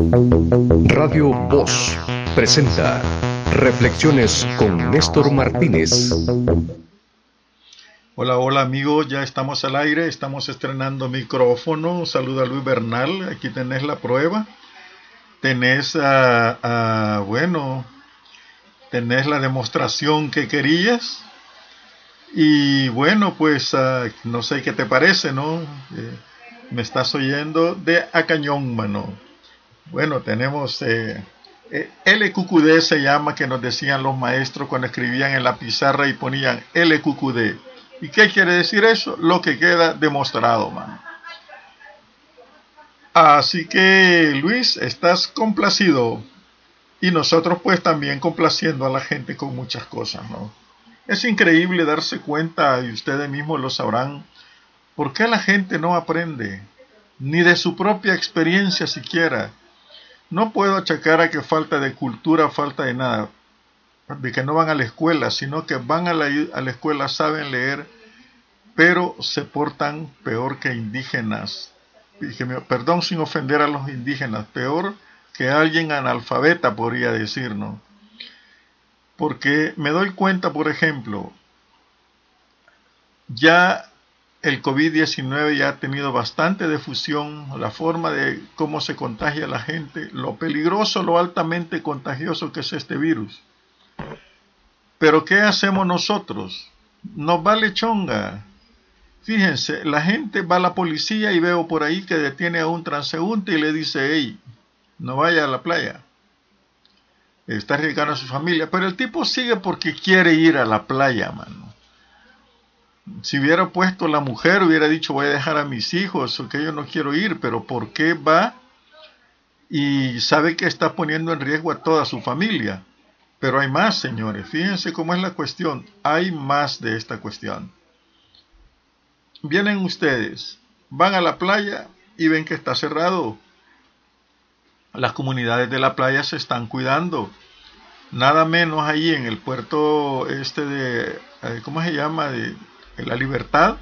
Radio Voz presenta Reflexiones con Néstor Martínez. Hola, hola amigos, ya estamos al aire, estamos estrenando micrófono. Saluda Luis Bernal, aquí tenés la prueba. Tenés, a, bueno, tenés la demostración que querías. Y bueno, pues ah, no sé qué te parece, ¿no? Eh, me estás oyendo de a cañón, mano. Bueno, tenemos eh, eh LQQD se llama que nos decían los maestros cuando escribían en la pizarra y ponían LQQD. ¿Y qué quiere decir eso? Lo que queda demostrado, mano. Así que, Luis, estás complacido. Y nosotros pues también complaciendo a la gente con muchas cosas, ¿no? Es increíble darse cuenta, y ustedes mismos lo sabrán, por qué la gente no aprende, ni de su propia experiencia siquiera. No puedo achacar a que falta de cultura, falta de nada, de que no van a la escuela, sino que van a la, a la escuela, saben leer, pero se portan peor que indígenas. perdón sin ofender a los indígenas, peor que alguien analfabeta podría decir, ¿no? porque me doy cuenta, por ejemplo, ya el COVID-19 ya ha tenido bastante difusión, la forma de cómo se contagia la gente, lo peligroso, lo altamente contagioso que es este virus. Pero ¿qué hacemos nosotros? Nos vale chonga. Fíjense, la gente va a la policía y veo por ahí que detiene a un transeúnte y le dice, hey, no vaya a la playa está arriesgando a su familia, pero el tipo sigue porque quiere ir a la playa, mano. Si hubiera puesto la mujer, hubiera dicho voy a dejar a mis hijos, o que yo no quiero ir, pero ¿por qué va? Y sabe que está poniendo en riesgo a toda su familia. Pero hay más, señores. Fíjense cómo es la cuestión. Hay más de esta cuestión. Vienen ustedes, van a la playa y ven que está cerrado las comunidades de la playa se están cuidando. Nada menos ahí en el puerto este de, eh, ¿cómo se llama? De, la libertad,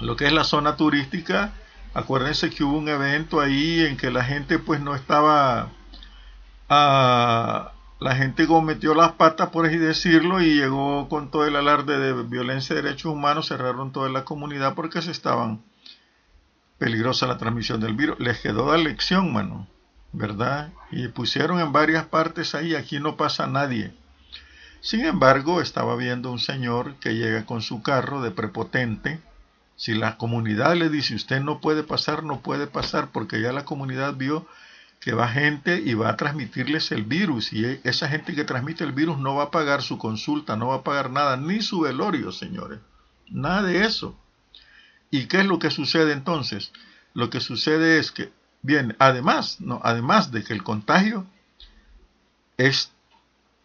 lo que es la zona turística. Acuérdense que hubo un evento ahí en que la gente pues no estaba... Ah, la gente cometió las patas, por así decirlo, y llegó con todo el alarde de violencia de derechos humanos, cerraron toda la comunidad porque se estaban peligrosa la transmisión del virus. Les quedó la lección, mano, ¿verdad? Y pusieron en varias partes ahí, aquí no pasa nadie. Sin embargo, estaba viendo un señor que llega con su carro de prepotente. Si la comunidad le dice usted no puede pasar, no puede pasar, porque ya la comunidad vio que va gente y va a transmitirles el virus. Y esa gente que transmite el virus no va a pagar su consulta, no va a pagar nada, ni su velorio, señores. Nada de eso. ¿Y qué es lo que sucede entonces? Lo que sucede es que, bien, además, no, además de que el contagio es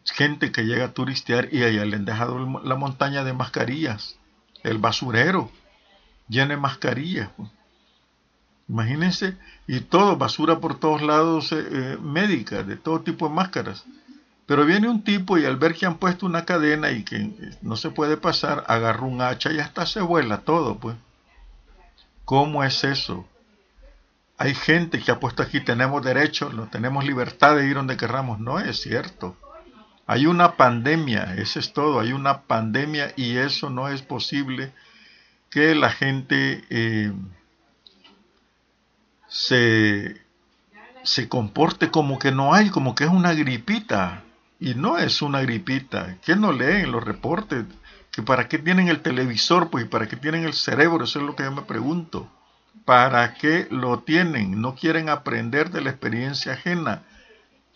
gente que llega a turistear y allá le han dejado la montaña de mascarillas, el basurero llena de mascarillas. Pues. Imagínense, y todo, basura por todos lados, eh, eh, médica, de todo tipo de máscaras. Pero viene un tipo y al ver que han puesto una cadena y que no se puede pasar, agarra un hacha y hasta se vuela todo, pues. ¿Cómo es eso? Hay gente que ha puesto aquí, tenemos derecho, no tenemos libertad de ir donde querramos. No es cierto. Hay una pandemia, eso es todo, hay una pandemia y eso no es posible que la gente eh, se, se comporte como que no hay, como que es una gripita. Y no es una gripita. ¿Quién no lee en los reportes? que para qué tienen el televisor, pues, para qué tienen el cerebro, eso es lo que yo me pregunto. ¿Para qué lo tienen? No quieren aprender de la experiencia ajena.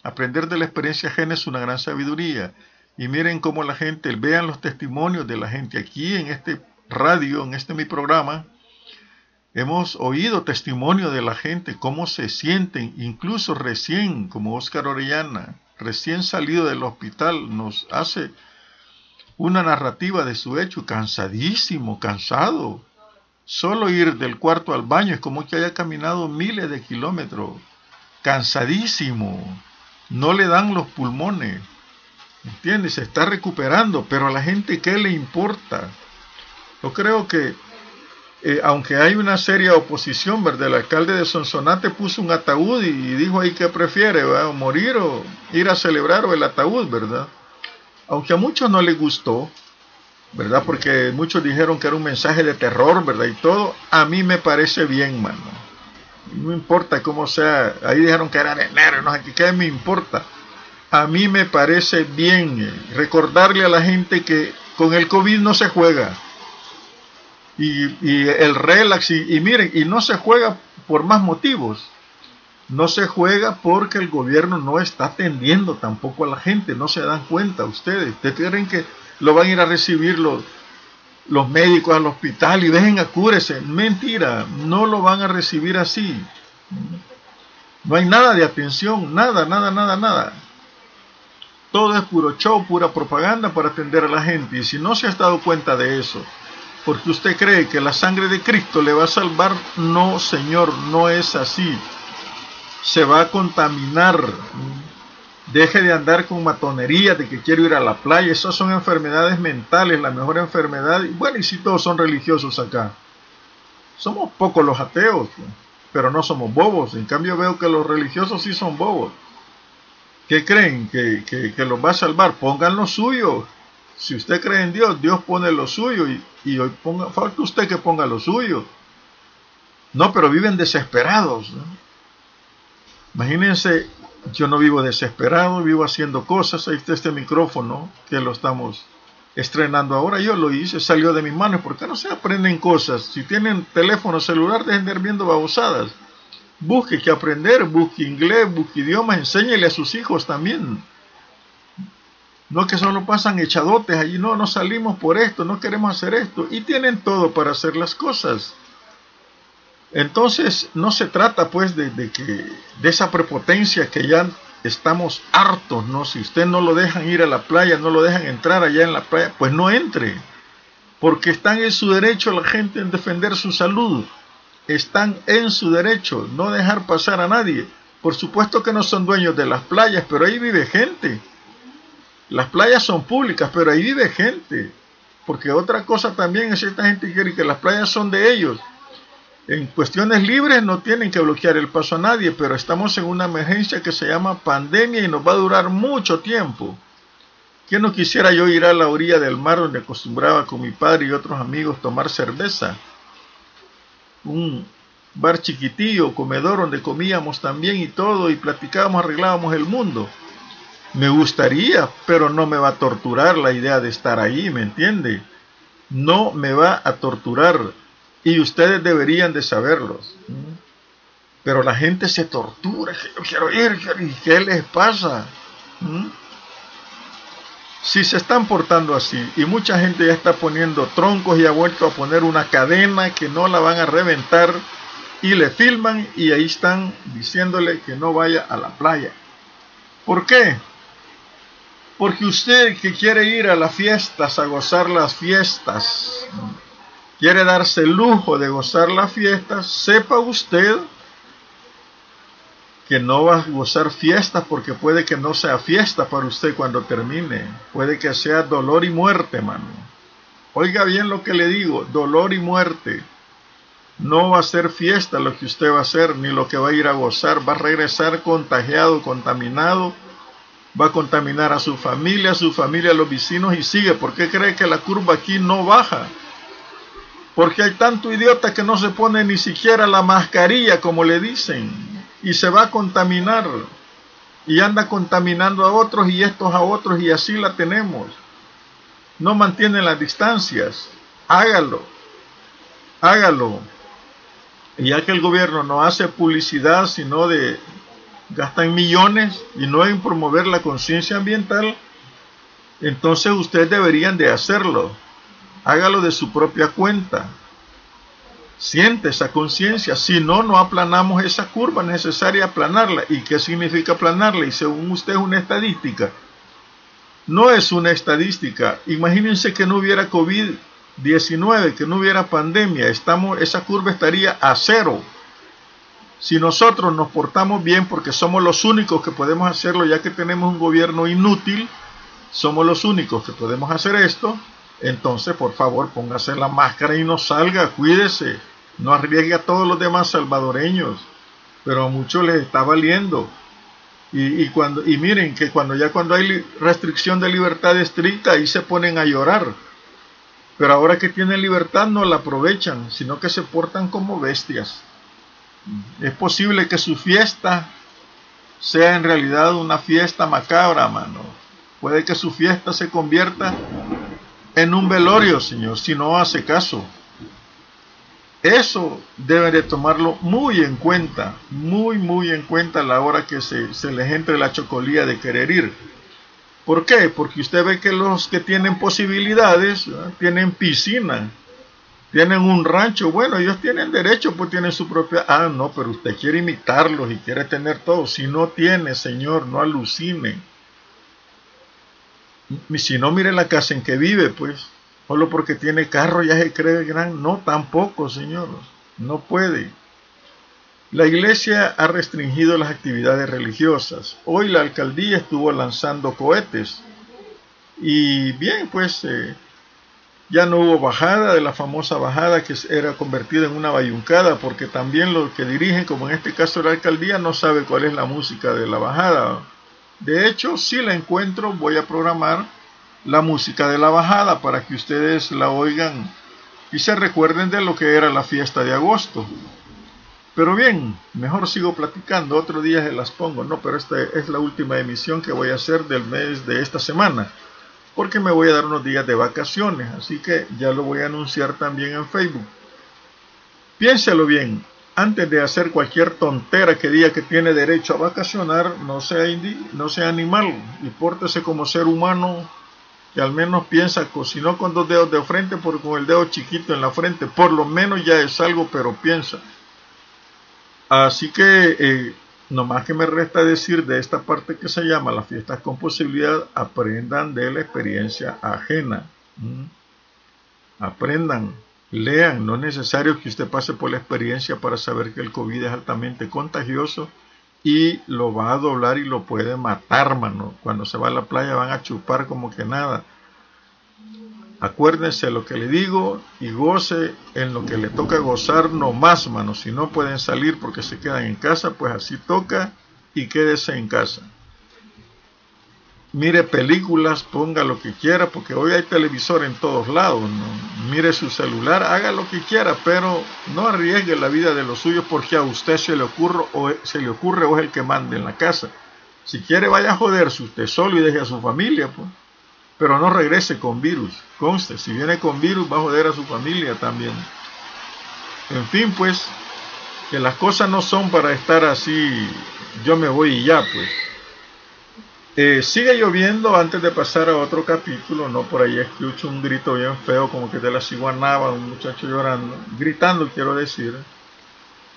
Aprender de la experiencia ajena es una gran sabiduría. Y miren cómo la gente, vean los testimonios de la gente aquí en este radio, en este mi programa. Hemos oído testimonio de la gente, cómo se sienten, incluso recién, como Oscar Orellana, recién salido del hospital, nos hace una narrativa de su hecho, cansadísimo, cansado. Solo ir del cuarto al baño es como que haya caminado miles de kilómetros, cansadísimo, no le dan los pulmones, ¿entiendes? Se está recuperando, pero a la gente, ¿qué le importa? Yo creo que eh, aunque hay una seria oposición, ¿verdad? El alcalde de Sonsonate puso un ataúd y, dijo ahí que prefiere, morir o ir a celebrar o el ataúd, ¿verdad? Aunque a muchos no les gustó, ¿verdad? Porque muchos dijeron que era un mensaje de terror, ¿verdad? Y todo, a mí me parece bien, mano. No importa cómo sea, ahí dijeron que era de enero, no sé qué me importa. A mí me parece bien eh, recordarle a la gente que con el COVID no se juega y, el relax, y, miren, y no se juega por más motivos. No se juega porque el gobierno no está atendiendo tampoco a la gente, no se dan cuenta ustedes. Ustedes creen que lo van a ir a recibir los, los médicos al hospital y dejen a cúrese. Mentira, no lo van a recibir así. No hay nada de atención, nada, nada, nada, nada. Todo es puro show, pura propaganda para atender a la gente. Y si no se ha dado cuenta de eso, porque usted cree que la sangre de Cristo le va a salvar. No, Señor, no es así. Se va a contaminar. Deje de andar con matonería de que quiero ir a la playa. Esas son enfermedades mentales, la mejor enfermedad. Bueno, y si todos son religiosos acá. Somos pocos los ateos, pero no somos bobos. En cambio veo que los religiosos sí son bobos. ¿Qué creen? ¿Que, que, los va a salvar? Pongan lo suyo. Si usted cree en Dios, Dios pone lo suyo y, y hoy ponga, falta usted que ponga lo suyo. No, pero viven desesperados. Imagínense, yo no vivo desesperado, vivo haciendo cosas. Ahí está este micrófono que lo estamos estrenando ahora. Yo lo hice, salió de mis manos. ¿Por qué no se aprenden cosas? Si tienen teléfono celular, dejen de ir viendo babosadas. Busque que aprender, busque inglés, busque idiomas, enséñele a sus hijos también. No que solo pasan echadotes allí, no, no salimos por esto, no queremos hacer esto. Y tienen todo para hacer las cosas. Entonces no se trata pues de, que, de esa prepotencia que ya estamos hartos, ¿no? Si usted no lo dejan ir a la playa, no lo dejan entrar allá en la playa, pues no entre. Porque están en su derecho la gente en defender su salud. Están en su derecho, no dejar pasar a nadie. Por supuesto que no son dueños de las playas, pero ahí vive gente. Las playas son públicas, pero ahí vive gente. Porque otra cosa también es esta gente quiere que las playas son de ellos. En cuestiones libres no tienen que bloquear el paso a nadie, pero estamos en una emergencia que se llama pandemia y nos va a durar mucho tiempo. ¿Quién no quisiera yo ir a la orilla del mar donde acostumbraba con mi padre y otros amigos tomar cerveza? Un bar chiquitillo, comedor donde comíamos también y todo y platicábamos, arreglábamos el mundo. Me gustaría, pero no me va a torturar la idea de estar ahí, ¿me entiende? No me va a torturar. Y ustedes deberían de saberlos. Pero la gente se tortura. Yo quiero ir. ¿Qué les pasa? Si se están portando así y mucha gente ya está poniendo troncos y ha vuelto a poner una cadena que no la van a reventar y le filman y ahí están diciéndole que no vaya a la playa. ¿Por qué? Porque usted que quiere ir a las fiestas, a gozar las fiestas, quiere darse el lujo de gozar las fiestas, sepa usted que no va a gozar fiestas porque puede que no sea fiesta para usted cuando termine. Puede que sea dolor y muerte, mano. Oiga bien lo que le digo, dolor y muerte. No va a ser fiesta lo que usted va a hacer, ni lo que va a ir a gozar. Va a regresar contagiado, contaminado va a contaminar a su familia, a su familia, a los vecinos y sigue. ¿Por qué cree que la curva aquí no baja? Porque hay tanto idiota que no se pone ni siquiera la mascarilla, como le dicen, y se va a contaminar. Y anda contaminando a otros y estos a otros y así la tenemos. No mantiene las distancias. Hágalo. Hágalo. Y ya que el gobierno no hace publicidad, sino de gastan millones y no en promover la conciencia ambiental, entonces ustedes deberían de hacerlo. Hágalo de su propia cuenta. Siente esa conciencia. Si no, no aplanamos esa curva necesaria aplanarla. ¿Y qué significa aplanarla? Y según usted es una estadística. No es una estadística. Imagínense que no hubiera COVID-19, que no hubiera pandemia. Estamos, esa curva estaría a cero. Si nosotros nos portamos bien porque somos los únicos que podemos hacerlo ya que tenemos un gobierno inútil, somos los únicos que podemos hacer esto, entonces por favor póngase la máscara y no salga, cuídese, no arriesgue a todos los demás salvadoreños, pero a muchos les está valiendo. Y, cuando, y miren que cuando ya cuando hay restricción de libertad estricta, ahí se ponen a llorar. Pero ahora que tienen libertad no la aprovechan, sino que se portan como bestias. Es posible que su fiesta sea en realidad una fiesta macabra, mano. Puede que su fiesta se convierta en un velorio, Señor, si no hace caso. Eso deben de tomarlo muy en cuenta, muy, muy en cuenta a la hora que se, les entre la chocolía de querer ir. ¿Por qué? Porque usted ve que los que tienen posibilidades, tienen piscina, tienen un rancho, bueno, ellos tienen derecho, pues tienen su propia... Ah, no, pero usted quiere imitarlos y quiere tener todo. Si no tiene, Señor, no alucine. Si no, mire la casa en que vive, pues. Solo porque tiene carro ya se cree gran. No, tampoco, Señor. No puede. La iglesia ha restringido las actividades religiosas. Hoy la alcaldía estuvo lanzando cohetes. Y bien, pues eh, ya no hubo bajada de la famosa bajada que era convertida en una bayuncada, porque también los que dirigen, como en este caso la alcaldía, no sabe cuál es la música de la bajada. De hecho, si la encuentro, voy a programar la música de la bajada para que ustedes la oigan y se recuerden de lo que era la fiesta de agosto. Pero bien, mejor sigo platicando, otro día se las pongo, no, pero esta es la última emisión que voy a hacer del mes de esta semana, porque me voy a dar unos días de vacaciones, así que ya lo voy a anunciar también en Facebook. Piénselo bien, antes de hacer cualquier tontera que diga que tiene derecho a vacacionar, no sea, no sea animal y pórtese como ser humano que al menos piensa, si no con dos dedos de frente, porque con el dedo chiquito en la frente, por lo menos ya es algo, pero piensa. Así que, eh, nomás que me resta decir de esta parte que se llama las fiestas con posibilidad, aprendan de la experiencia ajena. Aprendan, lean, no es necesario que usted pase por la experiencia para saber que el COVID es altamente contagioso y lo va a doblar y lo puede matar, mano. Cuando se va a la playa van a chupar como que nada. Acuérdense lo que le digo y goce en lo que le toca gozar no más, mano. Si no pueden salir porque se quedan en casa, pues así toca y quédese en casa mire películas, ponga lo que quiera, porque hoy hay televisor en todos lados, mire su celular, haga lo que quiera, pero no arriesgue la vida de los suyos porque a usted se le ocurre o, se le ocurre o es el que mande en la casa. Si quiere vaya a joderse usted solo y deje a su familia, pues. pero no regrese con virus, conste, si viene con virus va a joder a su familia también. En fin, pues, que las cosas no son para estar así, yo me voy y ya, pues. Eh, sigue lloviendo antes de pasar a otro capítulo, ¿no? Por ahí escucho un grito bien feo, como que de la ciguanaba, un muchacho llorando, gritando quiero decir.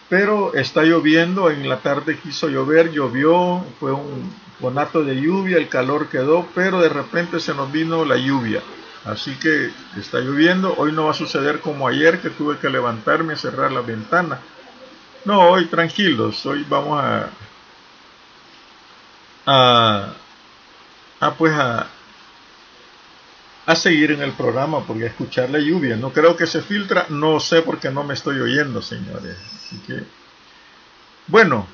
Pero está lloviendo, en la tarde quiso llover, llovió, fue un conato de lluvia, el calor quedó, pero de repente se nos vino la lluvia. Así que está lloviendo, hoy no va a suceder como ayer que tuve que levantarme y cerrar la ventana. No, hoy tranquilos, hoy vamos a, a Ah, pues a, a seguir en el programa porque a escuchar la lluvia. No creo que se filtra, no sé por qué no me estoy oyendo, señores. Así que, bueno,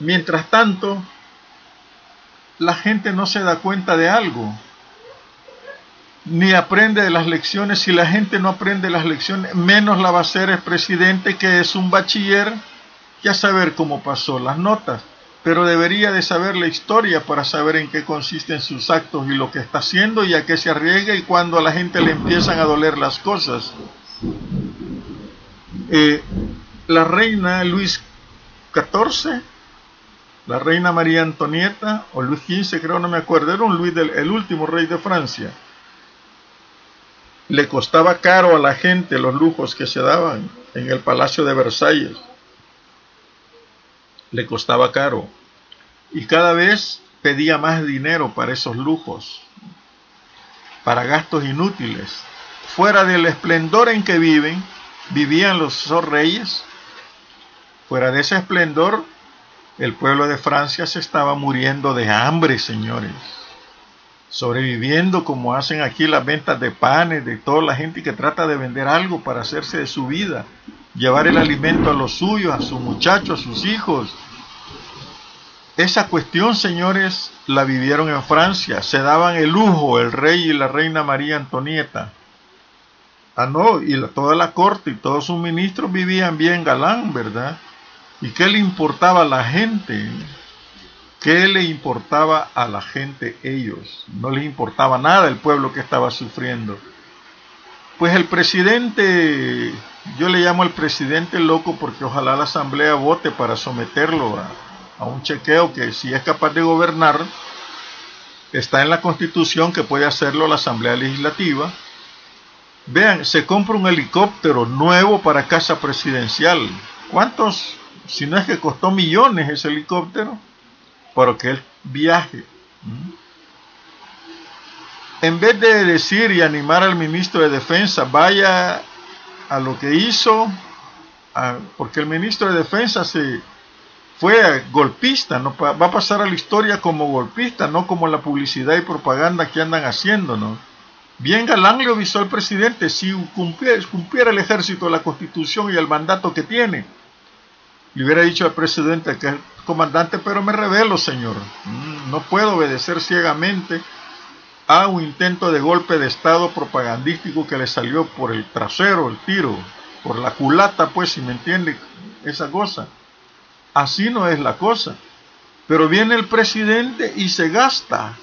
mientras tanto, la gente no se da cuenta de algo, ni aprende de las lecciones. Si la gente no aprende las lecciones, menos la va a hacer el presidente, que es un bachiller, ya saber cómo pasó las notas pero debería de saber la historia para saber en qué consisten sus actos y lo que está haciendo y a qué se arriesga y cuando a la gente le empiezan a doler las cosas. Eh, la reina Luis XIV, la reina María Antonieta, o Luis XV creo, no me acuerdo, era Luis el último rey de Francia. Le costaba caro a la gente los lujos que se daban en el Palacio de Versalles le costaba caro y cada vez pedía más dinero para esos lujos, para gastos inútiles. Fuera del esplendor en que viven, vivían los reyes. Fuera de ese esplendor, el pueblo de Francia se estaba muriendo de hambre, señores. sobreviviendo como hacen aquí las ventas de panes, de toda la gente que trata de vender algo para hacerse de su vida, llevar el alimento a los suyos, a sus muchachos, a sus hijos. Esa cuestión, señores, la vivieron en Francia, se daban el lujo el rey y la reina María Antonieta. Ah, no, y toda la corte y todos sus ministros vivían bien galán, ¿verdad? ¿Y qué le importaba a la gente? ¿Qué le importaba a la gente ellos? No les importaba nada el pueblo que estaba sufriendo. Pues el presidente, yo le llamo al presidente loco porque ojalá la asamblea vote para someterlo a, un chequeo que si es capaz de gobernar, está en la constitución que puede hacerlo la asamblea legislativa. Vean, se compra un helicóptero nuevo para casa presidencial. ¿Cuántos? Si no es que costó millones ese helicóptero para que él viaje. En vez de decir y animar al ministro de Defensa, vaya a lo que hizo, porque el ministro de Defensa se fue golpista, va a pasar a la historia como golpista, no como la publicidad y propaganda que andan haciendo, ¿no? Bien galán le avisó al presidente si cumpliera, cumpliera el ejército la constitución y el mandato que tiene. Le hubiera dicho al presidente que comandante, pero me revelo, Señor. Mm, no puedo obedecer ciegamente a un intento de golpe de Estado propagandístico que le salió por el trasero, el tiro, por la culata, pues, si me entiende esa cosa. Así no es la cosa. Pero viene el presidente y se gasta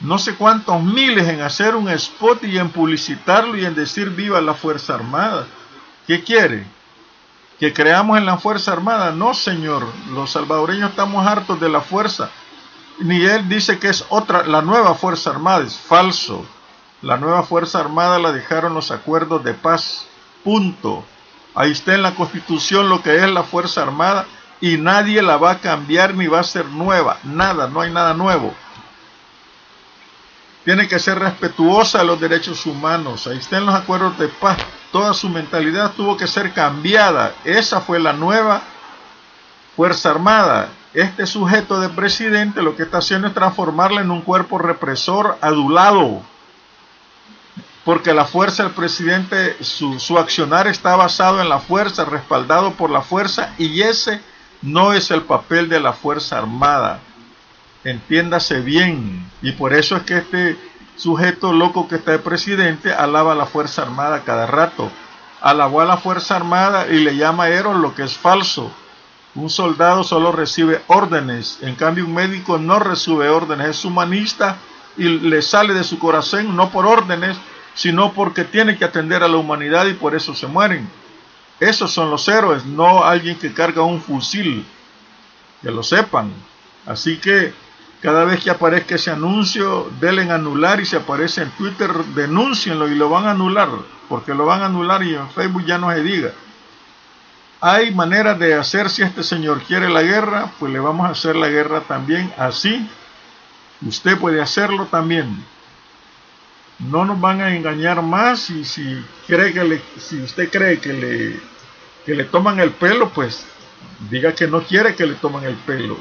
no sé cuántos miles en hacer un spot y en publicitarlo y en decir viva la Fuerza Armada. ¿Qué quiere? que creamos en la Fuerza Armada. No, señor, los salvadoreños estamos hartos de la fuerza. Ni él dice que es otra, la nueva Fuerza Armada, es falso. La nueva Fuerza Armada la dejaron los acuerdos de paz. Punto. Ahí está en la Constitución lo que es la Fuerza Armada y nadie la va a cambiar ni va a ser nueva. Nada, no hay nada nuevo. Tiene que ser respetuosa de los derechos humanos. Ahí está en los acuerdos de paz toda su mentalidad tuvo que ser cambiada. Esa fue la nueva Fuerza Armada. Este sujeto de presidente lo que está haciendo es transformarla en un cuerpo represor adulado. Porque la fuerza del presidente, su, su accionar está basado en la fuerza, respaldado por la fuerza, y ese no es el papel de la Fuerza Armada. Entiéndase bien. Y por eso es que este sujeto loco que está de presidente alaba a la Fuerza Armada cada rato. Alabó a la Fuerza Armada y le llama héroe lo que es falso. Un soldado solo recibe órdenes, en cambio un médico no recibe órdenes, es humanista y le sale de su corazón no por órdenes, sino porque tiene que atender a la humanidad y por eso se mueren. Esos son los héroes, no alguien que carga un fusil. Que lo sepan. Así que cada vez que aparezca ese anuncio, denle en anular y si aparece en Twitter, denúncienlo y lo van a anular, porque lo van a anular y en Facebook ya no se diga. Hay maneras de hacer si este señor quiere la guerra, pues le vamos a hacer la guerra también así. Usted puede hacerlo también. No nos van a engañar más y si cree que si usted cree que le, que le toman el pelo, pues diga que no quiere que le tomen el pelo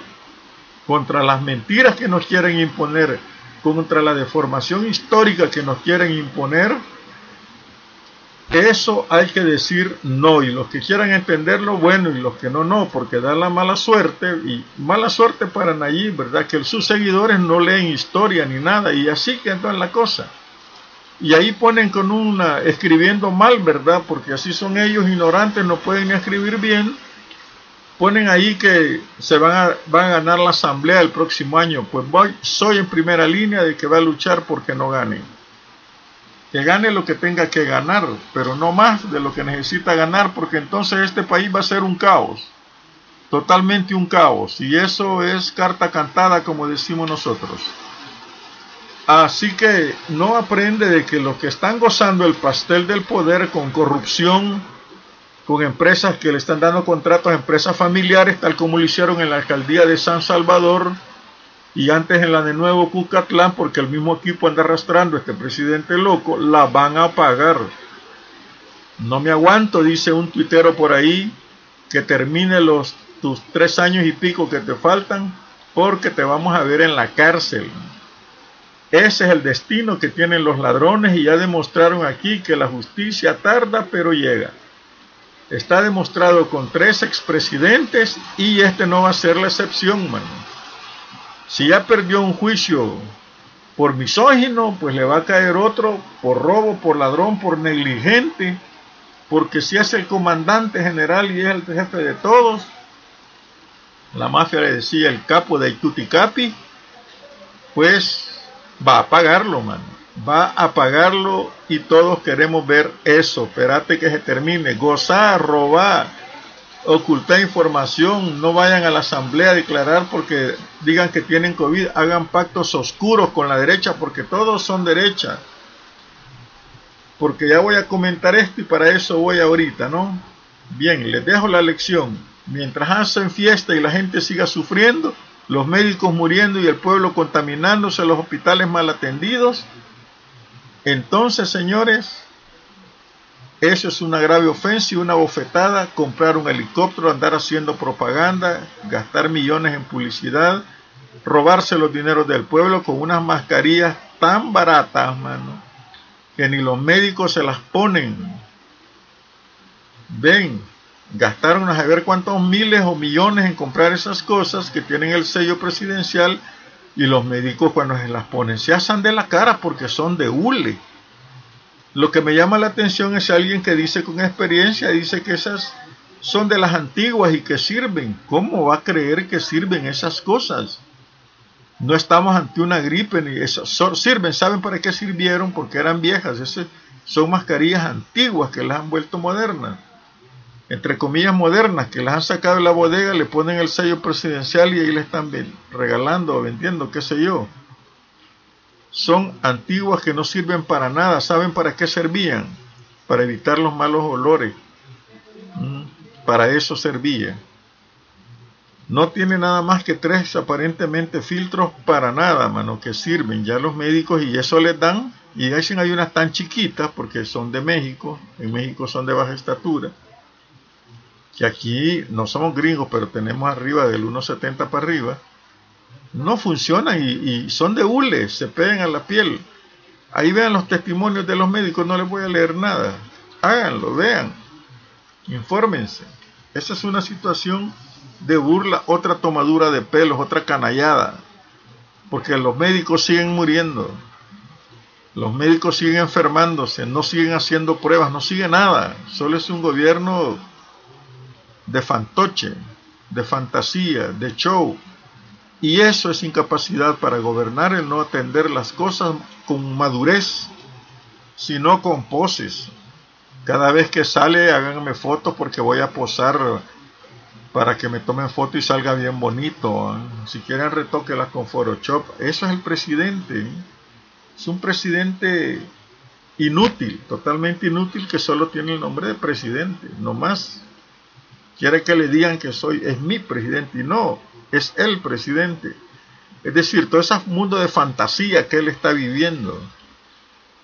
contra las mentiras que nos quieren imponer, contra la deformación histórica que nos quieren imponer, eso hay que decir no. Y los que quieran entenderlo, bueno, y los que no, no, porque da la mala suerte. Y mala suerte para Nayib, ¿verdad? Que sus seguidores no leen historia ni nada. Y así que en la cosa. Y ahí ponen con una, escribiendo mal, ¿verdad? Porque así son ellos ignorantes, no pueden escribir bien ponen ahí que se van a, van a ganar la asamblea el próximo año. Pues voy, soy en primera línea de que va a luchar porque no gane. Que gane lo que tenga que ganar, pero no más de lo que necesita ganar, porque entonces este país va a ser un caos. Totalmente un caos. Y eso es carta cantada, como decimos nosotros. Así que no aprende de que los que están gozando el pastel del poder con corrupción, con empresas que le están dando contratos a empresas familiares, tal como lo hicieron en la alcaldía de San Salvador y antes en la de Nuevo Cucatlán, porque el mismo equipo anda arrastrando a este presidente loco, la van a pagar. No me aguanto, dice un tuitero por ahí, que termine los tus tres años y pico que te faltan, porque te vamos a ver en la cárcel. Ese es el destino que tienen los ladrones y ya demostraron aquí que la justicia tarda pero llega. Está demostrado con tres expresidentes y este no va a ser la excepción, mano. Si ya perdió un juicio por misógino, pues le va a caer otro por robo, por ladrón, por negligente, porque si es el comandante general y es el jefe de todos, la mafia le decía el capo de Ituticapi, pues va a pagarlo, mano. Va a pagarlo y todos queremos ver eso. Espérate que se termine. Gozar, robar, ocultar información. No vayan a la asamblea a declarar porque digan que tienen COVID. Hagan pactos oscuros con la derecha porque todos son derecha. Porque ya voy a comentar esto y para eso voy ahorita, ¿no? Bien, les dejo la lección. Mientras hacen fiesta y la gente siga sufriendo, los médicos muriendo y el pueblo contaminándose, los hospitales mal atendidos. Entonces, señores, eso es una grave ofensa y una bofetada, comprar un helicóptero, andar haciendo propaganda, gastar millones en publicidad, robarse los dineros del pueblo con unas mascarillas tan baratas, mano, que ni los médicos se las ponen. Ven, gastaron a saber cuántos miles o millones en comprar esas cosas que tienen el sello presidencial y los médicos cuando se las ponen se asan de la cara porque son de hule. Lo que me llama la atención es alguien que dice con experiencia, dice que esas son de las antiguas y que sirven. ¿Cómo va a creer que sirven esas cosas? No estamos ante una gripe ni eso. Sirven, ¿saben para qué sirvieron? Porque eran viejas. Esas son mascarillas antiguas que las han vuelto modernas entre comillas modernas que las han sacado de la bodega, le ponen el sello presidencial y ahí le están regalando o vendiendo, qué sé yo. Son antiguas que no sirven para nada. ¿Saben para qué servían? Para evitar los malos olores. Mm, para eso servía. No tiene nada más que tres aparentemente filtros para nada, mano, que sirven. Ya los médicos y eso les dan. Y dicen hay unas tan chiquitas porque son de México. En México son de baja estatura que aquí no somos gringos, pero tenemos arriba del 1,70 para arriba, no funcionan y, son de hule, se pegan a la piel. Ahí vean los testimonios de los médicos, no les voy a leer nada. Háganlo, vean, infórmense. Esa es una situación de burla, otra tomadura de pelos, otra canallada, porque los médicos siguen muriendo. Los médicos siguen enfermándose, no siguen haciendo pruebas, no sigue nada. Solo es un gobierno de fantoche, de fantasía, de show. Y eso es incapacidad para gobernar, el no atender las cosas con madurez, sino con poses. Cada vez que sale, háganme fotos porque voy a posar para que me tomen foto y salga bien bonito. ¿eh? Si quieren, retóquela con Photoshop. Eso es el presidente. ¿eh? Es un presidente inútil, totalmente inútil, que solo tiene el nombre de presidente, no más. Quiere que le digan que soy, es mi presidente y no, es el presidente. Es decir, todo ese mundo de fantasía que él está viviendo,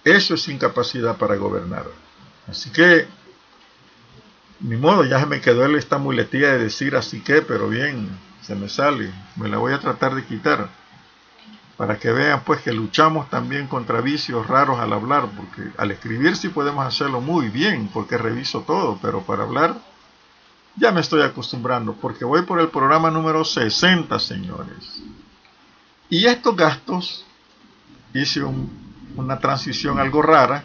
eso es incapacidad para gobernar. Así que, ni modo, ya se me quedó esta muletilla de decir así que, pero bien, se me sale, me la voy a tratar de quitar, para que vean pues que luchamos también contra vicios raros al hablar, porque al escribir sí podemos hacerlo muy bien, porque reviso todo, pero para hablar ya me estoy acostumbrando porque voy por el programa número 60, señores. Y estos gastos, hice una transición algo rara.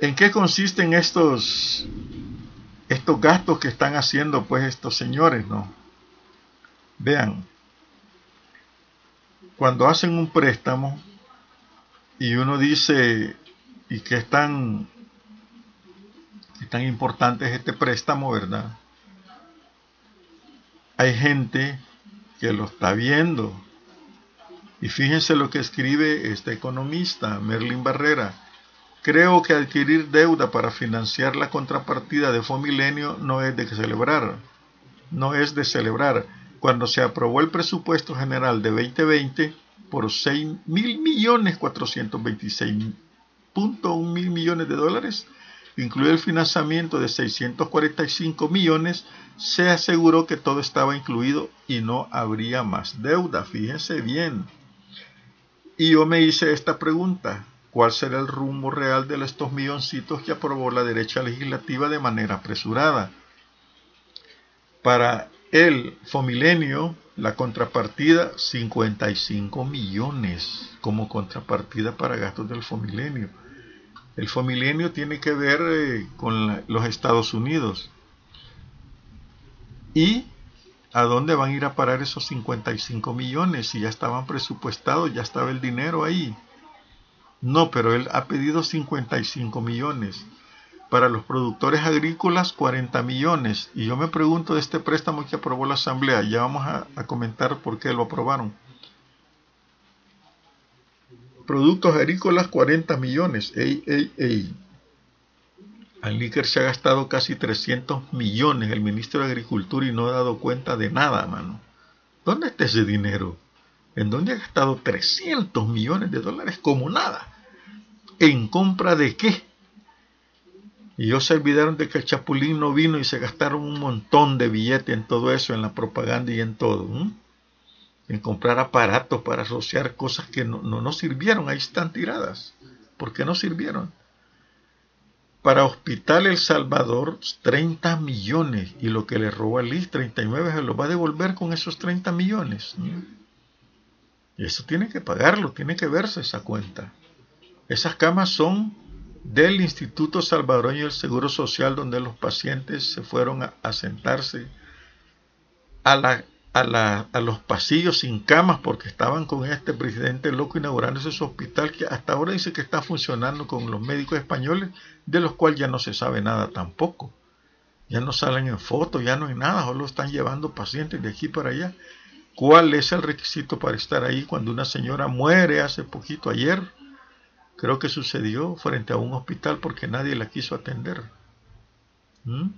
¿En qué consisten estos, estos gastos que están haciendo pues estos señores, no? Vean, cuando hacen un préstamo y uno dice, ¿y qué están tan importante es este préstamo, ¿verdad? Hay gente que lo está viendo. Y fíjense lo que escribe este economista, Merlin Barrera. Creo que adquirir deuda para financiar la contrapartida de Fomilenio no es de celebrar. No es de celebrar. Cuando se aprobó el presupuesto general de 2020 por 6 mil millones 426.1 mil millones de dólares, incluye el financiamiento de 645 millones, se aseguró que todo estaba incluido y no habría más deuda. Fíjense bien. Y yo me hice esta pregunta, ¿cuál será el rumbo real de estos milloncitos que aprobó la derecha legislativa de manera apresurada? Para el Fomilenio, la contrapartida, 55 millones como contrapartida para gastos del Fomilenio. El Fomilenio tiene que ver eh, con los Estados Unidos. ¿Y a dónde van a ir a parar esos 55 millones? Si ya estaban presupuestados, ya estaba el dinero ahí. No, pero él ha pedido 55 millones para los productores agrícolas 40 millones. Y yo me pregunto de este préstamo que aprobó la Asamblea, ya vamos a, comentar por qué lo aprobaron. Productos agrícolas 40 millones. Ey, ey, ey. Al níquer se ha gastado casi 300 millones el ministro de Agricultura y no ha dado cuenta de nada, mano. ¿Dónde está ese dinero? ¿En dónde ha gastado 300 millones de dólares como nada? ¿En compra de qué? Y ellos se olvidaron de que el Chapulín no vino y se gastaron un montón de billetes en todo eso, en la propaganda y en todo. En comprar aparatos para asociar cosas que no, no, sirvieron, ahí están tiradas. ¿Por qué no sirvieron? Para Hospital El Salvador, 30 millones. Y lo que le robó a Liz, 39, se lo va a devolver con esos 30 millones. Y eso tiene que pagarlo, tiene que verse esa cuenta. Esas camas son del Instituto Salvadoreño del Seguro Social, donde los pacientes se fueron a, sentarse a, la, a, los pasillos sin camas porque estaban con este presidente loco inaugurando ese hospital que hasta ahora dice que está funcionando con los médicos españoles, de los cuales ya no se sabe nada tampoco. Ya no salen en fotos, ya no hay nada, solo están llevando pacientes de aquí para allá. ¿Cuál es el requisito para estar ahí cuando una señora muere hace poquito ayer? creo que sucedió frente a un hospital porque nadie la quiso atender. ¿Mm?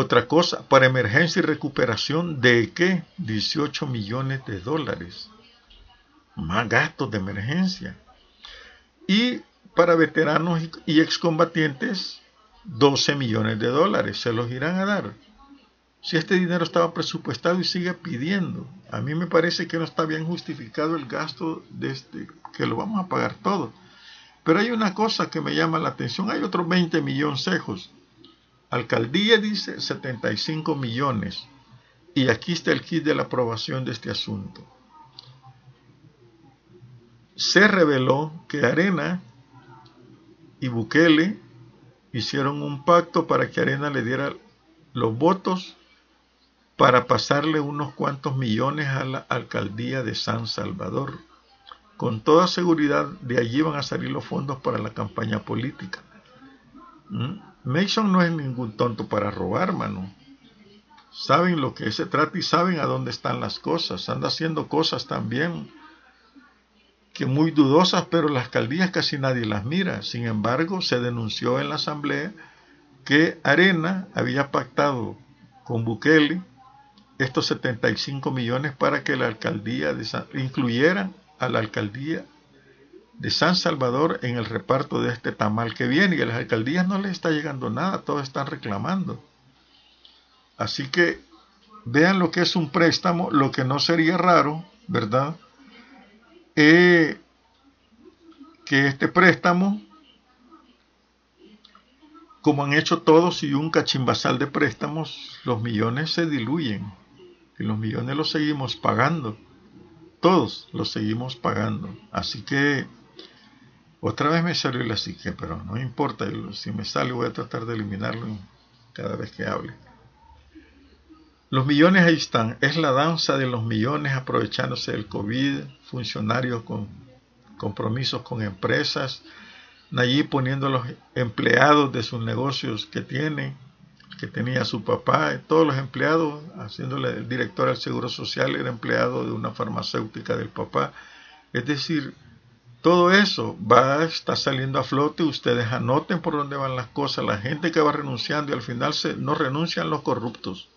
Otra cosa, para emergencia y recuperación, ¿de qué? 18 millones de dólares. Más gastos de emergencia. Y para veteranos y excombatientes, 12 millones de dólares. Se los irán a dar. Si este dinero estaba presupuestado y sigue pidiendo, a mí me parece que no está bien justificado el gasto de este, que lo vamos a pagar todo. Pero hay una cosa que me llama la atención, hay otros 20 millones cejos. Alcaldía dice 75 millones. Y aquí está el kit de la aprobación de este asunto. Se reveló que Arena y Bukele hicieron un pacto para que Arena le diera los votos para pasarle unos cuantos millones a la alcaldía de San Salvador. Con toda seguridad de allí van a salir los fondos para la campaña política. ¿Mm? Mason no es ningún tonto para robar, mano. Saben lo que se trata y saben a dónde están las cosas. Anda haciendo cosas también que muy dudosas, pero las alcaldías casi nadie las mira. Sin embargo, se denunció en la asamblea que Arena había pactado con Bukele estos 75 millones para que la alcaldía incluyera a la alcaldía de San Salvador en el reparto de este tamal que viene y a las alcaldías no les está llegando nada, todos están reclamando. Así que vean lo que es un préstamo, lo que no sería raro, ¿verdad? Eh, que este préstamo, como han hecho todos y un cachimbasal de préstamos, los millones se diluyen y los millones los seguimos pagando. Todos los seguimos pagando. Así que otra vez me salió la psique, pero no importa. Si me sale voy a tratar de eliminarlo cada vez que hable. Los millones ahí están. Es la danza de los millones aprovechándose del COVID, funcionarios con compromisos con empresas, allí poniendo a los empleados de sus negocios que tienen que tenía su papá, todos los empleados, haciéndole el director al Seguro Social, era empleado de una farmacéutica del papá. Es decir, todo eso va a estar saliendo a flote, ustedes anoten por dónde van las cosas, la gente que va renunciando y al final se, no renuncian los corruptos.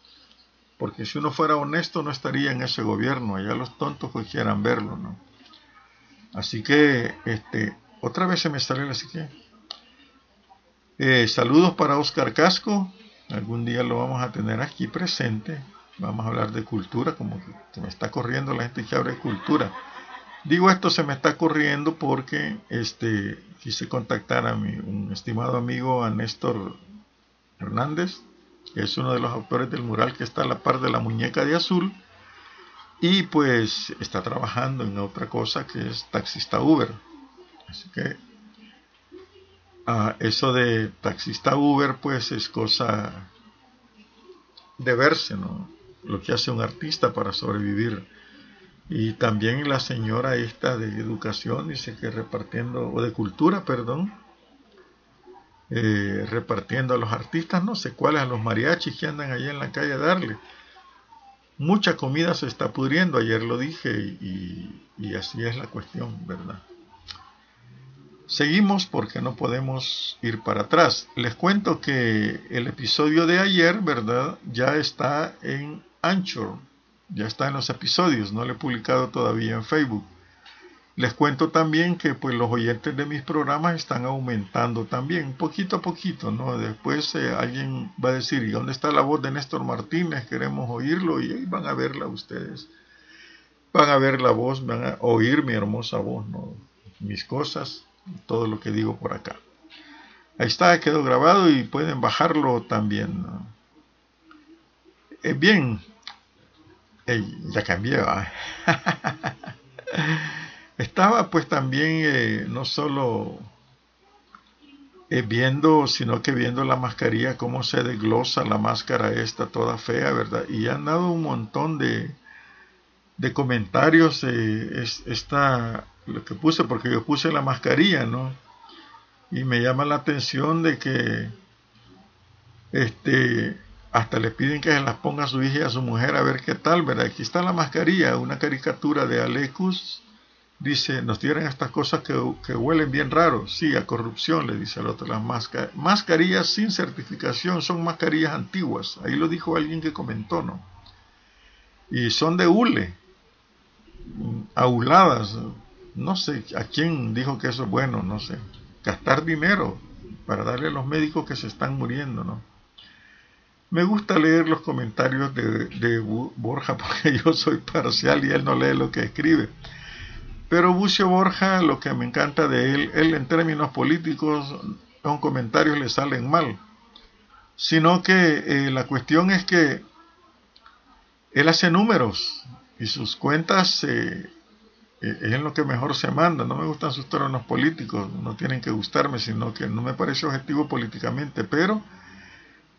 Porque si uno fuera honesto no estaría en ese gobierno, allá los tontos que quieran verlo, ¿no? Así que, este, otra vez se me sale así que... Eh, saludos para Oscar Casco, Algún día lo vamos a tener aquí presente. Vamos a hablar de cultura, como que me está corriendo la gente que habla de cultura. Digo esto se me está ocurriendo porque este, quise contactar a mi, un estimado amigo, a Néstor Hernández, que es uno de los autores del mural que está a la par de la muñeca de azul, y pues está trabajando en otra cosa que es taxista Uber. Así que ah, eso de taxista Uber pues es cosa de verse, ¿no? Lo que hace un artista para sobrevivir y también la señora esta de educación dice que repartiendo, o de cultura, perdón, eh, repartiendo a los artistas, no sé cuáles, a los mariachis que andan allá en la calle a darle. Mucha comida se está pudriendo, ayer lo dije, y, y así es la cuestión, ¿verdad? Seguimos porque no podemos ir para atrás. Les cuento que el episodio de ayer, ¿verdad? Ya está en Anchor ya está en los episodios, no lo he publicado todavía en Facebook. Les cuento también que pues los oyentes de mis programas están aumentando también, poquito a poquito, ¿no? Después eh, alguien va a decir, ¿y dónde está la voz de Néstor Martínez? Queremos oírlo y ahí van a verla ustedes. Van a ver la voz, van a oír mi hermosa voz, ¿no? Mis cosas, todo lo que digo por acá. Ahí está, quedó grabado y pueden bajarlo también. ¿no? Eh, bien, ya cambié. Estaba pues también eh, no solo eh, viendo, sino que viendo la mascarilla, cómo se desglosa la máscara esta toda fea, ¿verdad? Y han dado un montón de, de comentarios, eh, esta, lo que puse, porque yo puse la mascarilla, ¿no? Y me llama la atención de que este hasta le piden que se las ponga a su hija y a su mujer a ver qué tal, ¿verdad? Aquí está la mascarilla, una caricatura de Alecus. Dice, nos tienen estas cosas que, huelen bien raro. Sí, a corrupción, le dice el otro. Las mascarillas sin certificación son mascarillas antiguas. Ahí lo dijo alguien que comentó, ¿no? Y son de hule, auladas. No sé a quién dijo que eso es bueno, no sé. Gastar dinero para darle a los médicos que se están muriendo, ¿no? Me gusta leer los comentarios de, Borja porque yo soy parcial y él no lee lo que escribe. Pero Bucio Borja, lo que me encanta de él, él en términos políticos, los comentarios le salen mal. Sino que eh, la cuestión es que él hace números y sus cuentas eh, eh, es en lo que mejor se manda. No me gustan sus términos políticos, no tienen que gustarme, sino que no me parece objetivo políticamente, pero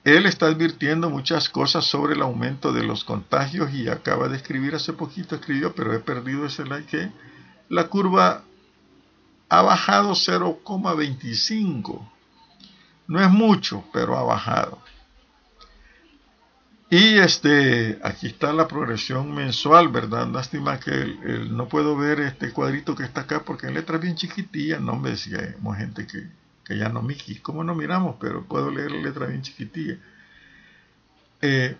él está advirtiendo muchas cosas sobre el aumento de los contagios y acaba de escribir hace poquito, escribió, pero he perdido ese like, que la curva ha bajado 0,25. No es mucho, pero ha bajado. Y este, aquí está la progresión mensual, ¿verdad? Lástima que no puedo ver este cuadrito que está acá porque en letras bien chiquitillas, no me decía, gente que que ya no Miki, ¿cómo no miramos? Pero puedo leer la letra bien chiquitilla. Eh,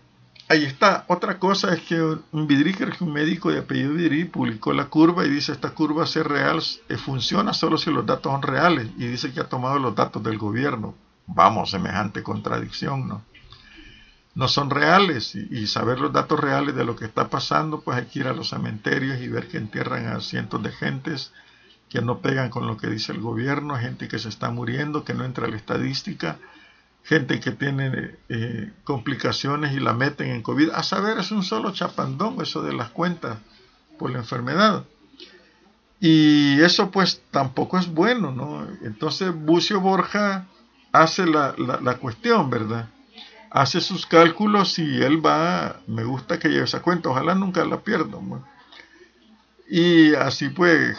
ahí está. Otra cosa es que un vidríker, un médico de apellido Vidrí, publicó la curva y dice esta curva ser real eh, funciona solo si los datos son reales y dice que ha tomado los datos del gobierno. Vamos, semejante contradicción, ¿no? No son reales y, y, saber los datos reales de lo que está pasando, pues hay que ir a los cementerios y ver que entierran a cientos de gentes que no pegan con lo que dice el gobierno, gente que se está muriendo, que no entra a la estadística, gente que tiene eh, complicaciones y la meten en COVID. A saber, es un solo chapandón eso de las cuentas por la enfermedad. Y eso pues tampoco es bueno, ¿no? Entonces Bucio Borja hace la, la, cuestión, ¿verdad? Hace sus cálculos y él va, me gusta que lleve esa cuenta, ojalá nunca la pierda. Y así pues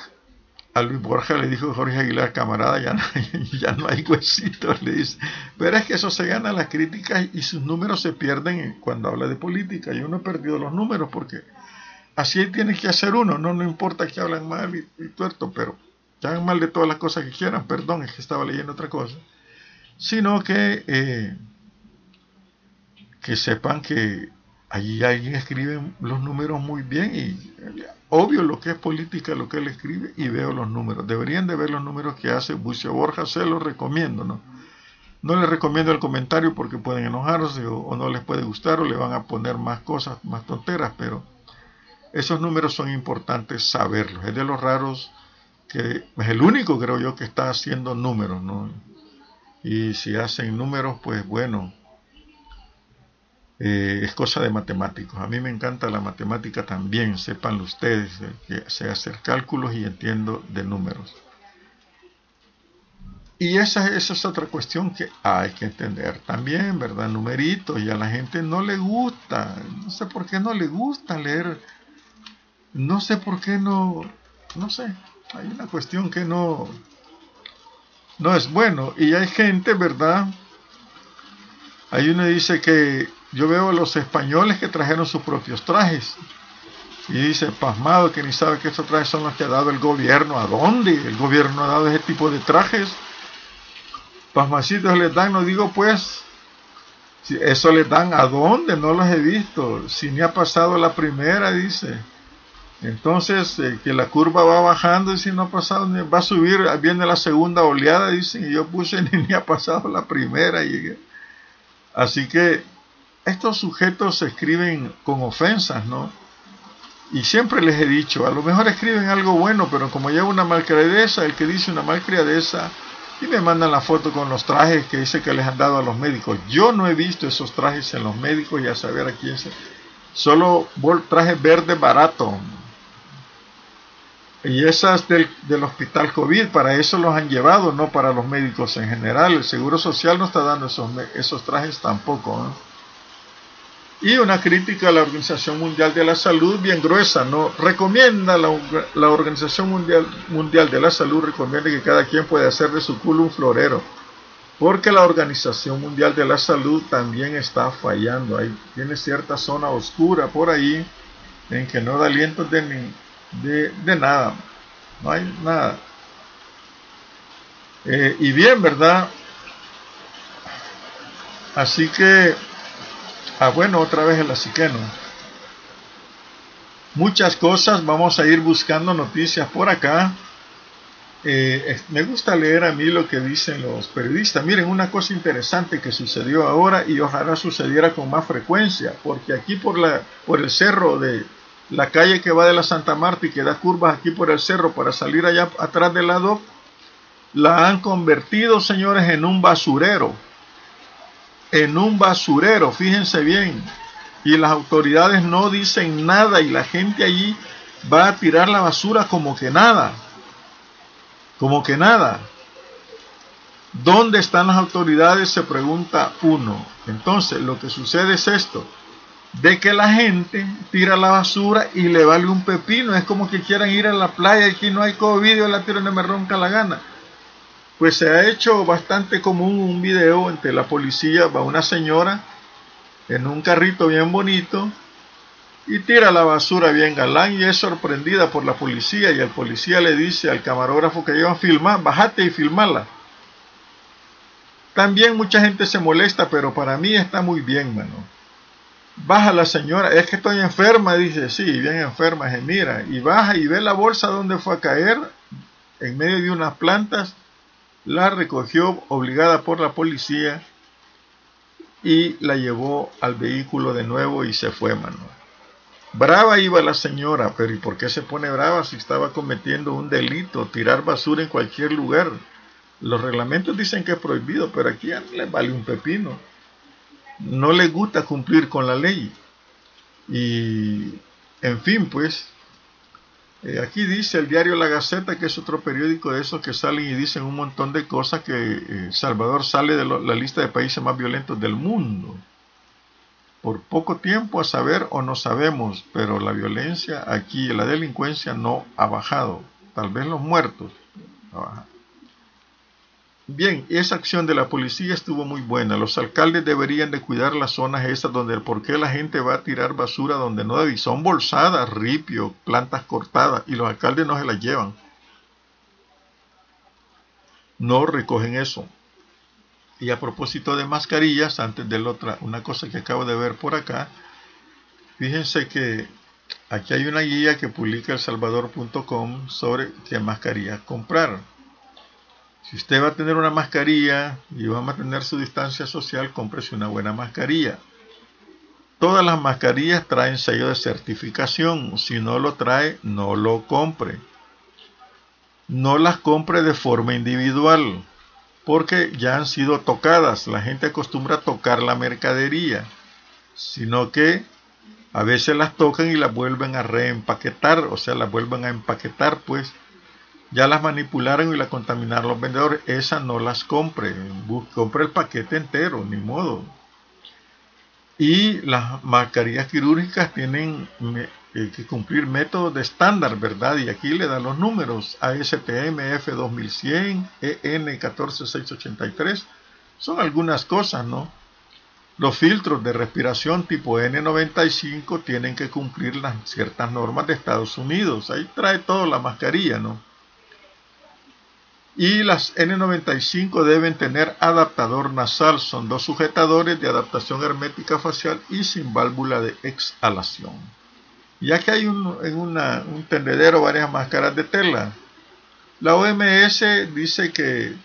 a Luis Borja le dijo Jorge Aguilar, camarada, ya no, no hay huesitos, le dice. Pero es que eso se gana las críticas y sus números se pierden cuando habla de política. Y uno ha perdido los números porque así tiene que hacer uno, no, no importa que hablan mal y, tuerto, pero que hagan mal de todas las cosas que quieran, perdón, es que estaba leyendo otra cosa. Sino que, eh, que sepan que allí alguien escribe los números muy bien y obvio lo que es política, lo que él escribe, y veo los números. Deberían de ver los números que hace Bucio Borja, se los recomiendo, ¿no? No les recomiendo el comentario porque pueden enojarse o, no les puede gustar o le van a poner más cosas, más tonteras, pero esos números son importantes saberlos. Es de los raros que es el único, creo yo, que está haciendo números, ¿no? Y si hacen números, pues bueno, eh, es cosa de matemáticos. A mí me encanta la matemática también, sepan ustedes, que sé hacer cálculos y entiendo de números. Y esa, esa, es otra cuestión que hay que entender también, ¿verdad? Numeritos, y a la gente no le gusta, no sé por qué no le gusta leer, no sé por qué no, no sé, hay una cuestión que no, no es bueno. Y hay gente, ¿verdad? Hay uno dice que yo veo a los españoles que trajeron sus propios trajes. Y dice, pasmado, que ni sabe que estos trajes son los que ha dado el gobierno. ¿A dónde? El gobierno ha dado ese tipo de trajes. Pasmacitos les dan, no digo pues, si eso les dan a dónde, no los he visto. Si ni ha pasado la primera, dice. Entonces, eh, que la curva va bajando y si no ha pasado, va a subir, viene la segunda oleada, dicen, y yo puse ni, ni ha pasado la primera. Y, así que estos sujetos se escriben con ofensas, ¿no? Y siempre les he dicho, a lo mejor escriben algo bueno, pero como lleva una malcriadeza, el que dice una malcriadeza, y me mandan la foto con los trajes que dice que les han dado a los médicos. Yo no he visto esos trajes en los médicos y a saber a quién se... Solo trajes verde barato. Y esas del, del hospital COVID, para eso los han llevado, no para los médicos en general. El Seguro Social no está dando esos, esos trajes tampoco. ¿no? Y una crítica a la Organización Mundial de la Salud bien gruesa, ¿no? Recomienda la, la Organización Mundial, Mundial de la Salud, recomienda que cada quien pueda hacer de su culo un florero, porque la Organización Mundial de la Salud también está fallando, ahí tiene cierta zona oscura por ahí en que no da aliento de, de, de nada, no hay nada. Eh, y bien, ¿verdad? Así que Ah, bueno, otra vez el asiqueno. Muchas cosas, vamos a ir buscando noticias por acá. Eh, me gusta leer a mí lo que dicen los periodistas. Miren, una cosa interesante que sucedió ahora y ojalá sucediera con más frecuencia, porque aquí por, la, por el cerro de la calle que va de la Santa Marta y que da curvas aquí por el cerro para salir allá atrás del lado, la han convertido, señores, en un basurero en un basurero, fíjense bien. Y las autoridades no dicen nada y la gente allí va a tirar la basura como que nada. Como que nada. ¿Dónde están las autoridades? Se pregunta uno. Entonces, lo que sucede es esto. De que la gente tira la basura y le vale un pepino. Es como que quieran ir a la playa y aquí no hay COVID la tiro no me ronca la gana pues se ha hecho bastante común un video entre la policía, va una señora en un carrito bien bonito y tira la basura bien galán y es sorprendida por la policía y el policía le dice al camarógrafo que lleva a filmar, bájate y filmarla. También mucha gente se molesta, pero para mí está muy bien, mano. Baja la señora, es que estoy enferma, dice, sí, bien enferma, se mira, y baja y ve la bolsa donde fue a caer, en medio de unas plantas, la recogió obligada por la policía y la llevó al vehículo de nuevo y se fue, mano. Brava iba la señora, pero ¿y por qué se pone brava si estaba cometiendo un delito, tirar basura en cualquier lugar? Los reglamentos dicen que es prohibido, pero aquí le vale un pepino. No le gusta cumplir con la ley. Y, en fin, pues, eh, aquí dice el diario La Gaceta, que es otro periódico de esos que salen y dicen un montón de cosas que eh, Salvador sale de la lista de países más violentos del mundo. Por poco tiempo a saber o no sabemos, pero la violencia aquí, la delincuencia no ha bajado. Tal vez los muertos. No Bien, esa acción de la policía estuvo muy buena. Los alcaldes deberían de cuidar las zonas esas donde por qué la gente va a tirar basura donde no debe. Son bolsadas, ripio, plantas cortadas y los alcaldes no se las llevan. No recogen eso. Y a propósito de mascarillas, antes de la otra, una cosa que acabo de ver por acá, fíjense que aquí hay una guía que publica elsalvador.com sobre qué mascarillas comprar. Si usted va a tener una mascarilla y va a mantener su distancia social, cómprese una buena mascarilla. todas las mascarillas traen sello de certificación. Si no lo trae, no lo compre. No las compre de forma individual, porque ya han sido tocadas. La gente acostumbra a tocar la mercadería, sino que a veces las tocan y las vuelven a reempaquetar, o sea, las vuelven a empaquetar, pues ya las manipularon y las contaminaron los vendedores. Esas no las compre, compre el paquete entero, ni modo. Y las mascarillas quirúrgicas tienen eh, que cumplir métodos de estándar, ¿verdad? Y aquí le dan los números ASTM F2100, EN 14683. Son algunas cosas, ¿no? Los filtros de respiración tipo N95 tienen que cumplir las ciertas normas de Estados Unidos. Ahí trae todo la mascarilla, ¿no? Y las N95 deben tener adaptador nasal, son dos sujetadores de adaptación hermética facial y sin válvula de exhalación. Ya que hay en un tendedero varias máscaras de tela, la OMS dice que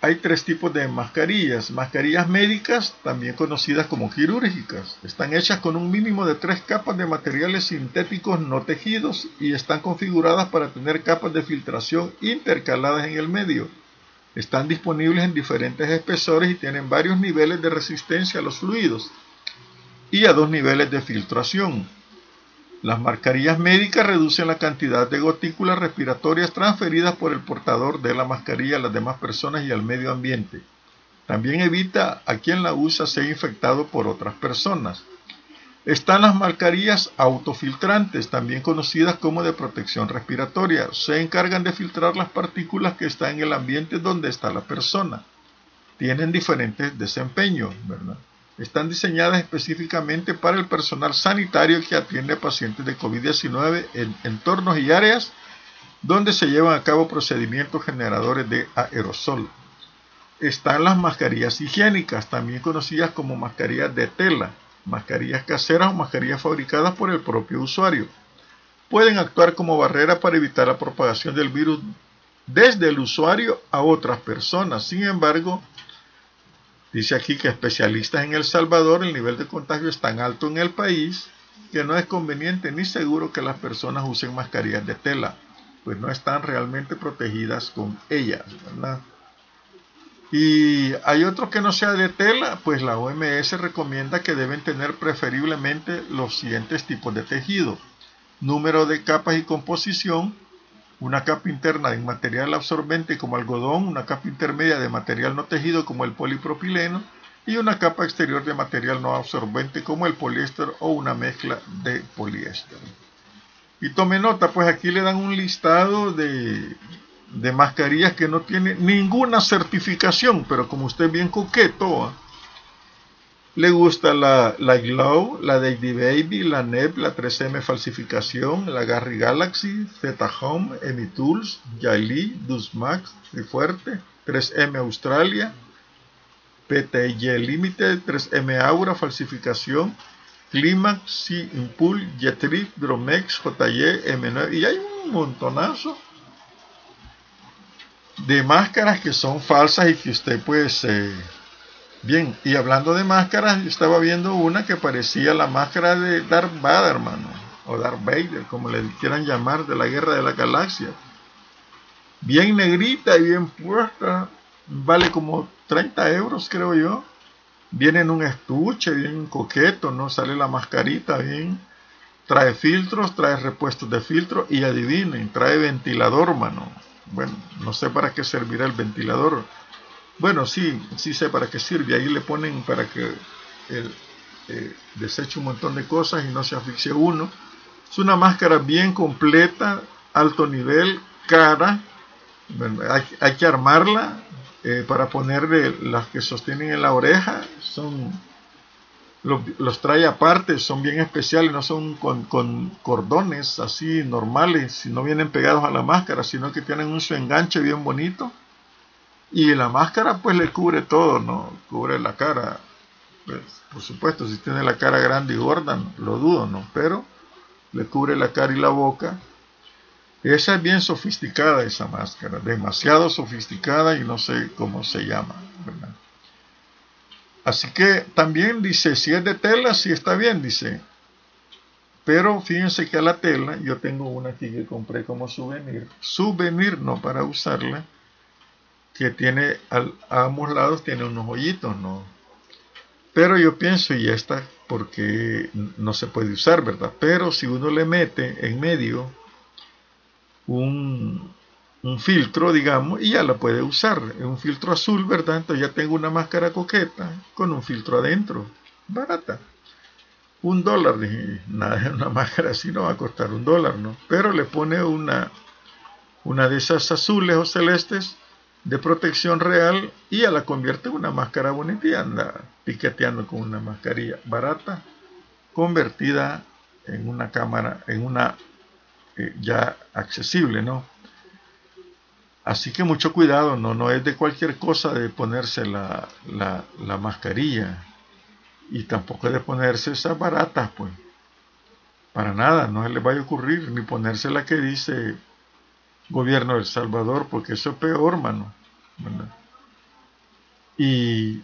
hay tres tipos de mascarillas. Mascarillas médicas, también conocidas como quirúrgicas. Están hechas con un mínimo de tres capas de materiales sintéticos no tejidos y están configuradas para tener capas de filtración intercaladas en el medio. Están disponibles en diferentes espesores y tienen varios niveles de resistencia a los fluidos y a dos niveles de filtración. Las mascarillas médicas reducen la cantidad de gotículas respiratorias transferidas por el portador de la mascarilla a las demás personas y al medio ambiente. También evita a quien la usa ser infectado por otras personas. Están las mascarillas autofiltrantes, también conocidas como de protección respiratoria. Se encargan de filtrar las partículas que están en el ambiente donde está la persona. Tienen diferentes desempeños, ¿verdad? Están diseñadas específicamente para el personal sanitario que atiende a pacientes de COVID-19 en entornos y áreas donde se llevan a cabo procedimientos generadores de aerosol. Están las mascarillas higiénicas, también conocidas como mascarillas de tela, mascarillas caseras o mascarillas fabricadas por el propio usuario. Pueden actuar como barrera para evitar la propagación del virus desde el usuario a otras personas. Sin embargo, Dice aquí que especialistas en El Salvador, el nivel de contagio es tan alto en el país que no es conveniente ni seguro que las personas usen mascarillas de tela, pues no están realmente protegidas con ellas. Y hay otro que no sea de tela, pues la OMS recomienda que deben tener preferiblemente los siguientes tipos de tejido. Número de capas y composición, una capa interna de material absorbente como algodón, una capa intermedia de material no tejido como el polipropileno y una capa exterior de material no absorbente como el poliéster o una mezcla de poliéster. Y tome nota, pues aquí le dan un listado de, de mascarillas que no tiene ninguna certificación, pero como usted bien coqueto, le gusta la, la Glow, la Daddy Baby, la NEP, la 3M Falsificación, la Garry Galaxy, Z Home, Emi Tools, Yaili, Dusmax, Fuerte, 3M Australia, PTY Limited, 3M Aura Falsificación, Climax, C Impul, Jetrip, Dromex, JY, M9 y hay un montonazo de máscaras que son falsas y que usted pues eh, Bien, y hablando de máscaras, estaba viendo una que parecía la máscara de Darth Vader, hermano, o Darth Vader, como le quieran llamar, de la Guerra de la Galaxia. Bien negrita y bien puesta, vale como 30 euros, creo yo. Viene en un estuche, bien coqueto, ¿no? Sale la mascarita, bien. Trae filtros, trae repuestos de filtro y adivinen, trae ventilador, mano. Bueno, no sé para qué servirá el ventilador bueno, sí, sí sé para qué sirve. Ahí le ponen para que eh, deseche un montón de cosas y no se asfixie uno. Es una máscara bien completa, alto nivel, cara. hay, que armarla eh, para ponerle las que sostienen en la oreja. Son los, trae aparte, son bien especiales, no son con, cordones así normales, no vienen pegados a la máscara, sino que tienen un su enganche bien bonito y la máscara pues le cubre todo, ¿no? Cubre la cara. Pues, por supuesto, si tiene la cara grande y gorda, lo dudo, ¿no? Pero le cubre la cara y la boca. Esa es bien sofisticada, esa máscara. Demasiado sofisticada y no sé cómo se llama, ¿verdad? Así que también dice, si es de tela, sí está bien, dice. Pero fíjense que a la tela, yo tengo una aquí que compré como souvenir. Souvenir, no para usarla, que tiene a ambos lados tiene unos hoyitos, ¿no? Pero yo pienso, y esta, porque no se puede usar, ¿verdad? Pero si uno le mete en medio un, un filtro, digamos, y ya la puede usar. Es un filtro azul, ¿verdad? Entonces ya tengo una máscara coqueta con un filtro adentro. Barata. Un dólar, dije, nada, una máscara así no va a costar un dólar, ¿no? Pero le pone una, una de esas azules o celestes de protección real y ya la convierte en una máscara bonita y anda piqueteando con una mascarilla barata convertida en una cámara, en una eh, ya accesible, ¿no? Así que mucho cuidado, no, no es de cualquier cosa de ponerse la, la, mascarilla y tampoco de ponerse esas baratas, pues. Para nada, no se les vaya a ocurrir ni ponerse la que dice gobierno del Salvador, porque eso es peor, mano. Y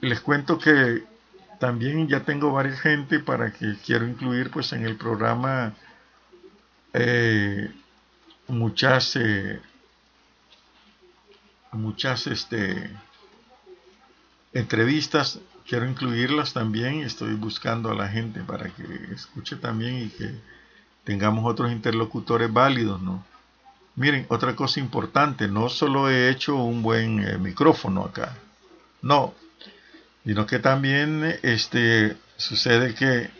les cuento que también ya tengo varias gente para que quiero incluir pues en el programa eh, muchas eh, muchas este entrevistas quiero incluirlas también estoy buscando a la gente para que escuche también y que tengamos otros interlocutores válidos no miren otra cosa importante no solo he hecho un buen eh, micrófono acá no sino que también este sucede que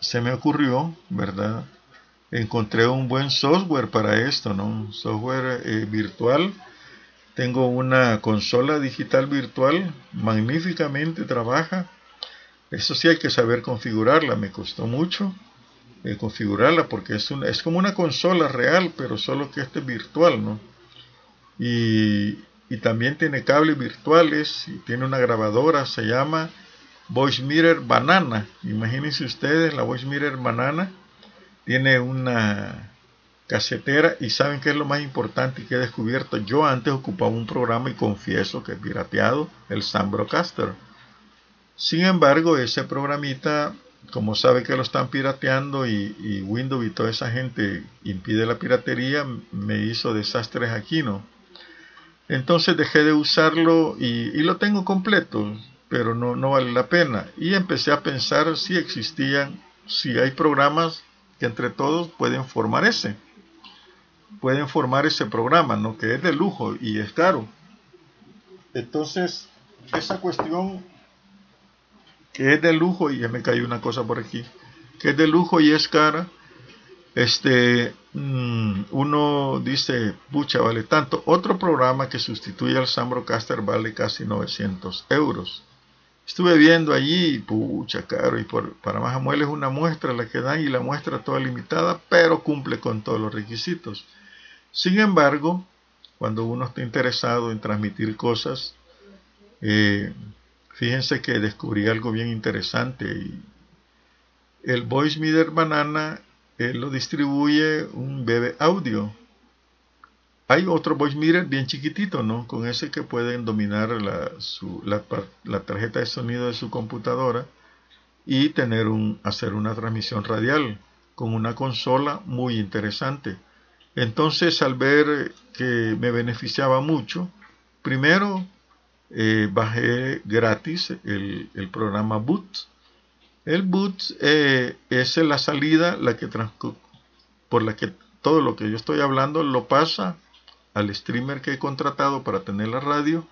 se me ocurrió verdad encontré un buen software para esto, ¿no? Un software eh, virtual. Tengo una consola digital virtual, magníficamente trabaja. Eso sí hay que saber configurarla, me costó mucho eh, configurarla porque es, una, es como una consola real, pero solo que este es virtual, ¿no? Y, y también tiene cables virtuales y tiene una grabadora, se llama Voice Mirror Banana. Imagínense ustedes la Voice Mirror Banana tiene una casetera y saben qué es lo más importante que he descubierto. Yo antes ocupaba un programa y confieso que he pirateado el Sambrocaster. Sin embargo, ese programita, como sabe que lo están pirateando y, Windows y toda esa gente impide la piratería, me hizo desastres aquí, ¿no? Entonces dejé de usarlo y, lo tengo completo, pero no, no vale la pena. Y empecé a pensar si existían, si hay programas que entre todos pueden formar ese. Pueden formar ese programa, ¿no? Que es de lujo y es caro. Entonces, esa cuestión que es de lujo, y ya me cayó una cosa por aquí, que es de lujo y es cara, este, mm, uno dice, pucha, vale tanto. Otro programa que sustituye al Sambrocaster vale casi 900 euros. Estuve viendo allí, pucha, caro, y por, para más es una muestra la que dan y la muestra toda limitada, pero cumple con todos los requisitos. Sin embargo, cuando uno está interesado en transmitir cosas, eh, fíjense que descubrí algo bien interesante. Y el Voice Meter Banana lo distribuye un bebé audio. Hay otro voice mirror bien chiquitito, ¿no? Con ese que pueden dominar la, la, tarjeta de sonido de su computadora y tener un, hacer una transmisión radial con una consola muy interesante. Entonces, al ver que me beneficiaba mucho, primero eh, bajé gratis el, programa Boot. El Boot eh, es la salida la que por la que todo lo que yo estoy hablando lo pasa al streamer que he contratado para tener la radio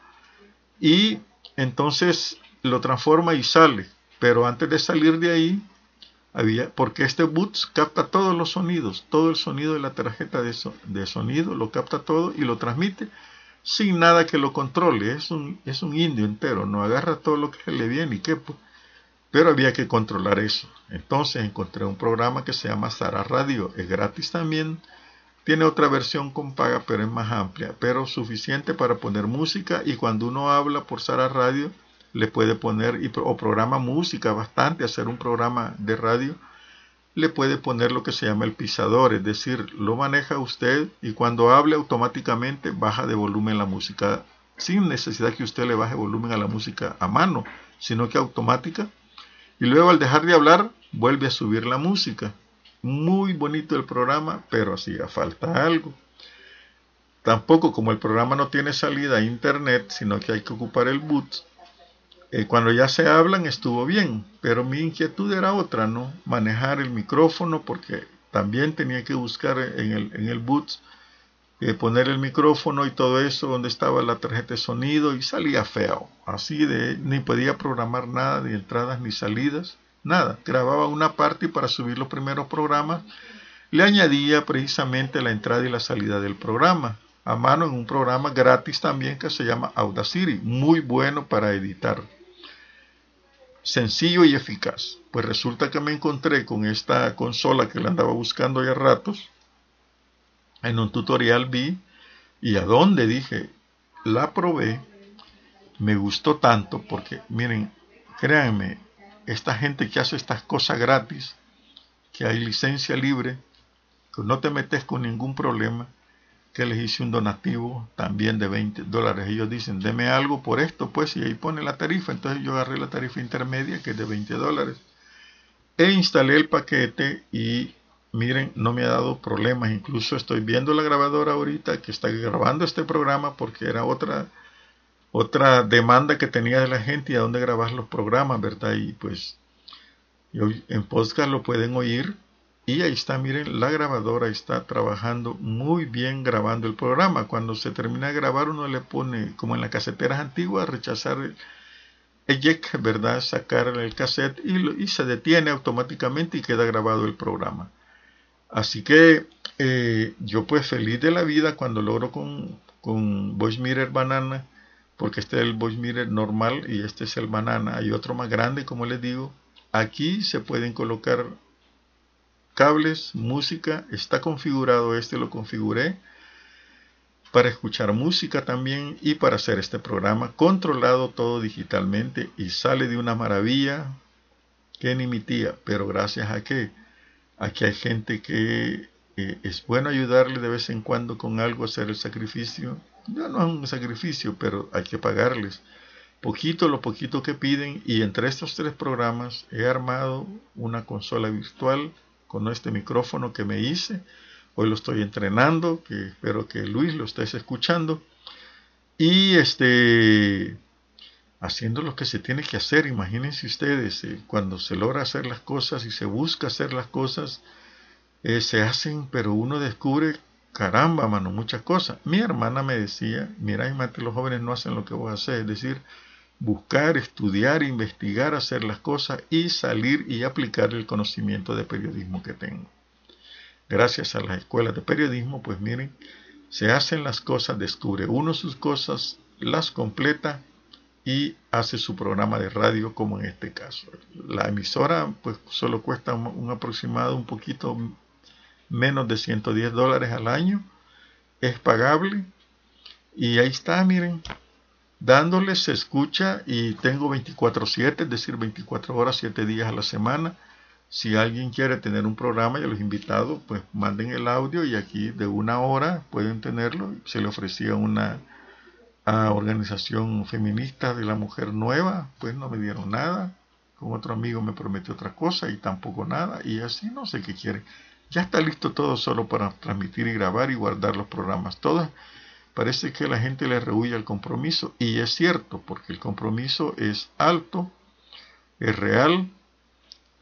y entonces lo transforma y sale. Pero antes de salir de ahí, había, porque este Boots capta todos los sonidos, todo el sonido de la tarjeta de, de sonido, lo capta todo y lo transmite sin nada que lo controle. Es un, es un indio entero, no agarra todo lo que le viene y qué. Pues. Pero había que controlar eso. Entonces encontré un programa que se llama Sara Radio, es gratis también tiene otra versión con paga, pero es más amplia, pero suficiente para poner música y cuando uno habla por Sara Radio, le puede poner y, o programa música bastante, hacer un programa de radio, le puede poner lo que se llama el pisador, es decir, lo maneja usted y cuando hable automáticamente baja de volumen la música sin necesidad que usted le baje volumen a la música a mano, sino que automática. Y luego al dejar de hablar, vuelve a subir la música. Muy bonito el programa, pero hacía falta algo. Tampoco como el programa no tiene salida a internet, sino que hay que ocupar el boot. Eh, cuando ya se hablan estuvo bien, pero mi inquietud era otra, ¿no? Manejar el micrófono porque también tenía que buscar en el, en el boot eh, poner el micrófono y todo eso donde estaba la tarjeta de sonido y salía feo. Así de ni podía programar nada, ni entradas ni salidas, nada. Grababa una parte y para subir los primeros programas le añadía precisamente la entrada y la salida del programa a mano en un programa gratis también que se llama Audacity, muy bueno para editar. Sencillo y eficaz. Pues resulta que me encontré con esta consola que le andaba buscando ya ratos. En un tutorial vi y a dónde dije, la probé, me gustó tanto porque miren, créanme, esta gente que hace estas cosas gratis, que hay licencia libre, que no te metes con ningún problema, que les hice un donativo también de 20 dólares. Ellos dicen, deme algo por esto, pues, y ahí pone la tarifa. Entonces yo agarré la tarifa intermedia, que es de 20 dólares, e instalé el paquete y miren, no me ha dado problemas. Incluso estoy viendo la grabadora ahorita que está grabando este programa porque era otra, otra demanda que tenía de la gente y a dónde grabar los programas, ¿verdad? Y pues en podcast lo pueden oír. Y ahí está, miren, la grabadora está trabajando muy bien grabando el programa. Cuando se termina de grabar uno le pone, como en las caseteras antiguas, rechazar el, eject, ¿verdad? Sacar el cassette y, se detiene automáticamente y queda grabado el programa. Así que eh, yo pues feliz de la vida cuando logro con, con Voice Mirror Banana, porque este es el Voice Mirror normal y este es el Banana. Hay otro más grande, como les digo. Aquí se pueden colocar cables, música, está configurado, este lo configuré para escuchar música también y para hacer este programa controlado todo digitalmente y sale de una maravilla que ni mi tía, pero gracias a que Aquí hay gente que es bueno ayudarle de vez en cuando con algo, hacer el sacrificio. Ya no es un sacrificio, pero hay que pagarles. Poquito, lo poquito que piden. Y entre estos tres programas he armado una consola virtual con este micrófono que me hice. Hoy lo estoy entrenando, que espero que Luis lo estés escuchando. Y este haciendo lo que se tiene que hacer. Imagínense ustedes, eh, cuando se logra hacer las cosas y se busca hacer las cosas, eh, se hacen, pero uno descubre, caramba, mano, muchas cosas. Mi hermana me decía, mira, imagínate, los jóvenes no hacen lo que vos haces, es decir, buscar, estudiar, investigar, hacer las cosas y salir y aplicar el conocimiento de periodismo que tengo. Gracias a las escuelas de periodismo, pues miren, se hacen las cosas, descubre uno sus cosas, las completa y hace su programa de radio como en este caso. La emisora pues solo cuesta un, aproximado un poquito menos de 110 dólares al año. Es pagable. Y ahí está, miren. Dándole se escucha y tengo 24/7, es decir, 24 horas, 7 días a la semana. Si alguien quiere tener un programa, ya los invitados, pues manden el audio y aquí de una hora pueden tenerlo. Se le ofrecía una, a Organización Feminista de la Mujer Nueva, pues no me dieron nada. Con otro amigo me prometió otra cosa y tampoco nada. Y así no sé qué quiere. Ya está listo todo solo para transmitir y grabar y guardar los programas. Todo parece que la gente le rehuye al compromiso. Y es cierto, porque el compromiso es alto, es real.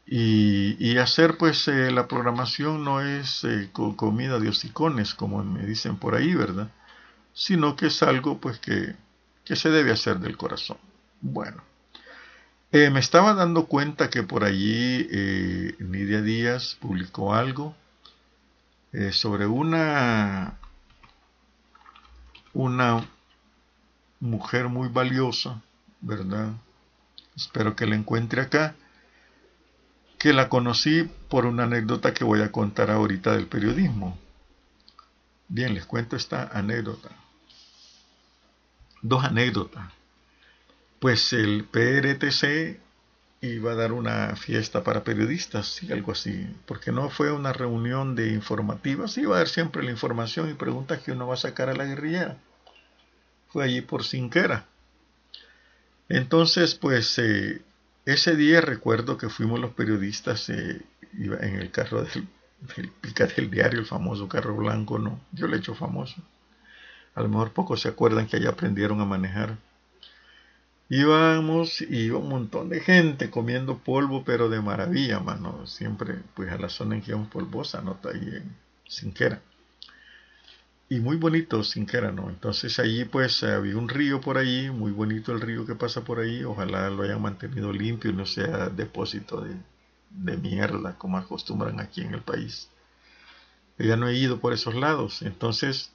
Y, hacer pues eh, la programación no es eh, comida de hocicones, como me dicen por ahí, ¿verdad? sino que es algo pues que, se debe hacer del corazón. Bueno, eh, me estaba dando cuenta que por allí Nidia Díaz publicó algo sobre una, una mujer muy valiosa, ¿verdad? Espero que la encuentre acá, que la conocí por una anécdota que voy a contar ahorita del periodismo. Bien, les cuento esta anécdota dos anécdotas. Pues el PRTC iba a dar una fiesta para periodistas, sí, algo así, porque no fue una reunión de informativas, iba a dar siempre la información y preguntas que uno va a sacar a la guerrillera. fue allí por Sinquera. Entonces, pues eh, ese día recuerdo que fuimos los periodistas eh, en el carro del, del del diario, el famoso carro blanco, no, yo le he hecho famoso. A lo mejor pocos se acuerdan que allá aprendieron a manejar. Íbamos y iba un montón de gente comiendo polvo, pero de maravilla, mano. Siempre, pues a la zona en que íbamos polvosa, ¿no? Ahí en Sinquera y muy bonito Sinquera, ¿no? Entonces allí pues había un río por allí, muy bonito el río que pasa por ahí, ojalá lo hayan mantenido limpio y no sea depósito de, de mierda como acostumbran aquí en el país. Yo ya no he ido por esos lados, entonces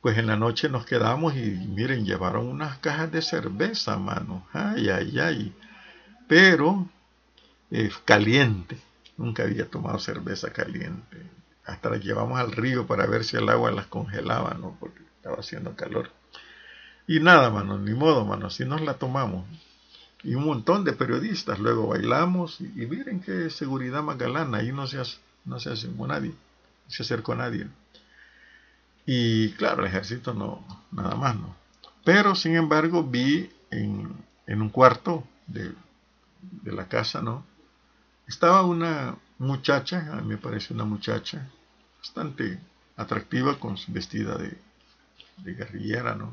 pues en la noche nos quedamos y miren, llevaron unas cajas de cerveza, mano, ay, ay, ay, pero eh, caliente, nunca había tomado cerveza caliente, hasta las llevamos al río para ver si el agua las congelaba, ¿no? Porque estaba haciendo calor. Y nada, mano, ni modo, mano, así nos la tomamos. Y un montón de periodistas, luego bailamos y, miren qué seguridad más galana, ahí no se, no se acercó nadie, se acercó nadie. Y claro, el ejército no, nada más, ¿no? Pero sin embargo vi en, en un cuarto de, de la casa, ¿no? Estaba una muchacha, a mí me parece una muchacha, bastante atractiva con su vestida de, guerrillera, ¿no?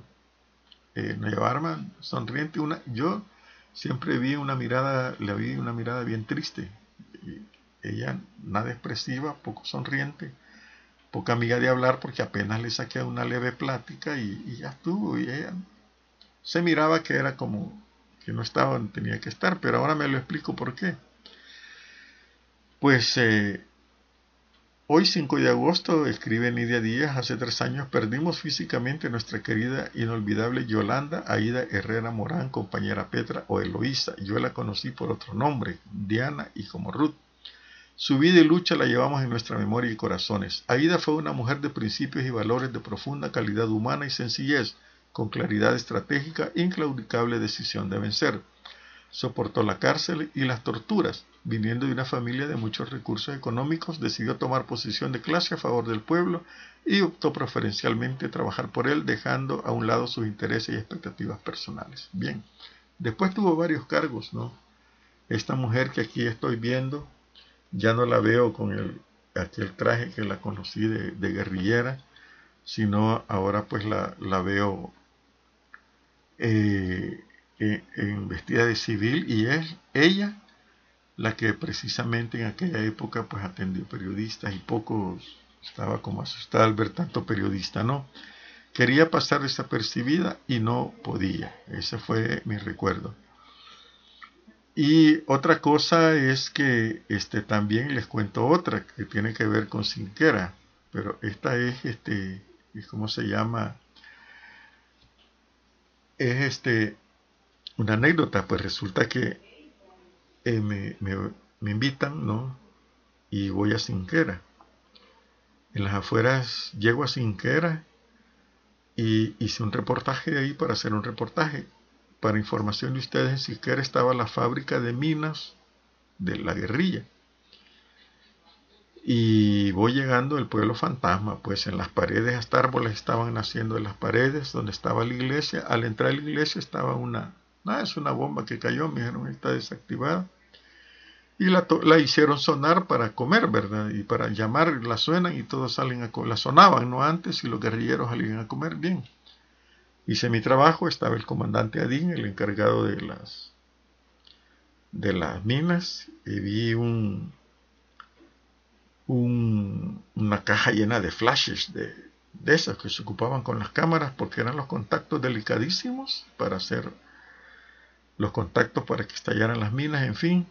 Eh, no llevaba arma, sonriente. Una, yo siempre vi una mirada, le vi una mirada bien triste. Ella nada expresiva, poco sonriente, poca amiga de hablar porque apenas le saqué una leve plática y, ya estuvo. Y ella se miraba que era como que no estaba donde tenía que estar, pero ahora me lo explico por qué. Pues eh, Hoy 5 de agosto, escribe Nidia Díaz, hace tres años perdimos físicamente nuestra querida inolvidable Yolanda Aida Herrera Morán, compañera Petra o Eloísa. Yo la conocí por otro nombre, Diana y como Ruth. Su vida y lucha la llevamos en nuestra memoria y corazones. Aida fue una mujer de principios y valores de profunda calidad humana y sencillez, con claridad estratégica e inclaudicable decisión de vencer. Soportó la cárcel y las torturas viniendo de una familia de muchos recursos económicos, decidió tomar posición de clase a favor del pueblo y optó preferencialmente trabajar por él, dejando a un lado sus intereses y expectativas personales. Bien, después tuvo varios cargos, ¿no? Esta mujer que aquí estoy viendo, ya no la veo con el, aquel traje que la conocí de, guerrillera, sino ahora pues la, la veo eh, en vestida de civil y es ella la que precisamente en aquella época pues atendió periodistas y pocos estaba como asustada al ver tanto periodista, ¿no? Quería pasar desapercibida y no podía. Ese fue mi recuerdo. Y otra cosa es que este, también les cuento otra que tiene que ver con Sinquera, pero esta es, este, ¿cómo se llama? Es este, una anécdota, pues resulta que eh, me, me, invitan, ¿no? Y voy a Sinquera. En las afueras llego a Sinquera y hice un reportaje de ahí para hacer un reportaje. Para información de ustedes, en Sinquera estaba la fábrica de minas de la guerrilla. Y voy llegando al pueblo fantasma, pues en las paredes hasta árboles estaban naciendo en las paredes donde estaba la iglesia. Al entrar a la iglesia estaba una, no, es una bomba que cayó, me dijeron, está desactivada y la, la, hicieron sonar para comer, ¿verdad? Y para llamar, la suenan y todos salen a la sonaban, ¿no? Antes y los guerrilleros salían a comer bien. Hice mi trabajo, estaba el comandante Adín, el encargado de las de las minas, y vi un, un una caja llena de flashes de, de esas que se ocupaban con las cámaras porque eran los contactos delicadísimos para hacer los contactos para que estallaran las minas, en fin.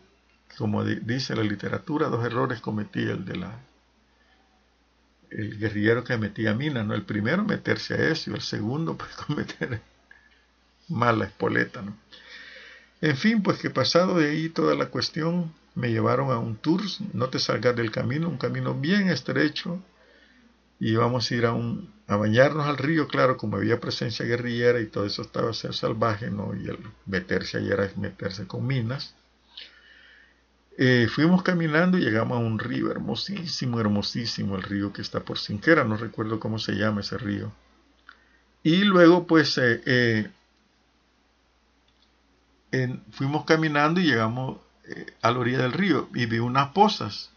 Como dice la literatura, dos errores cometí el de la el guerrillero que metía mina, ¿no? El primero meterse a eso el segundo pues cometer mala espoleta, ¿no? En fin, pues que pasado de ahí toda la cuestión, me llevaron a un tour, no te salgas del camino, un camino bien estrecho, y íbamos a ir a, un, a bañarnos al río, claro, como había presencia guerrillera y todo eso estaba a ser salvaje, ¿no? Y el meterse allí era meterse con minas. Eh, fuimos caminando y llegamos a un río hermosísimo, hermosísimo, el río que está por Sinquera, no recuerdo cómo se llama ese río. Y luego pues eh, eh, fuimos caminando y llegamos a la orilla del río y vi unas pozas.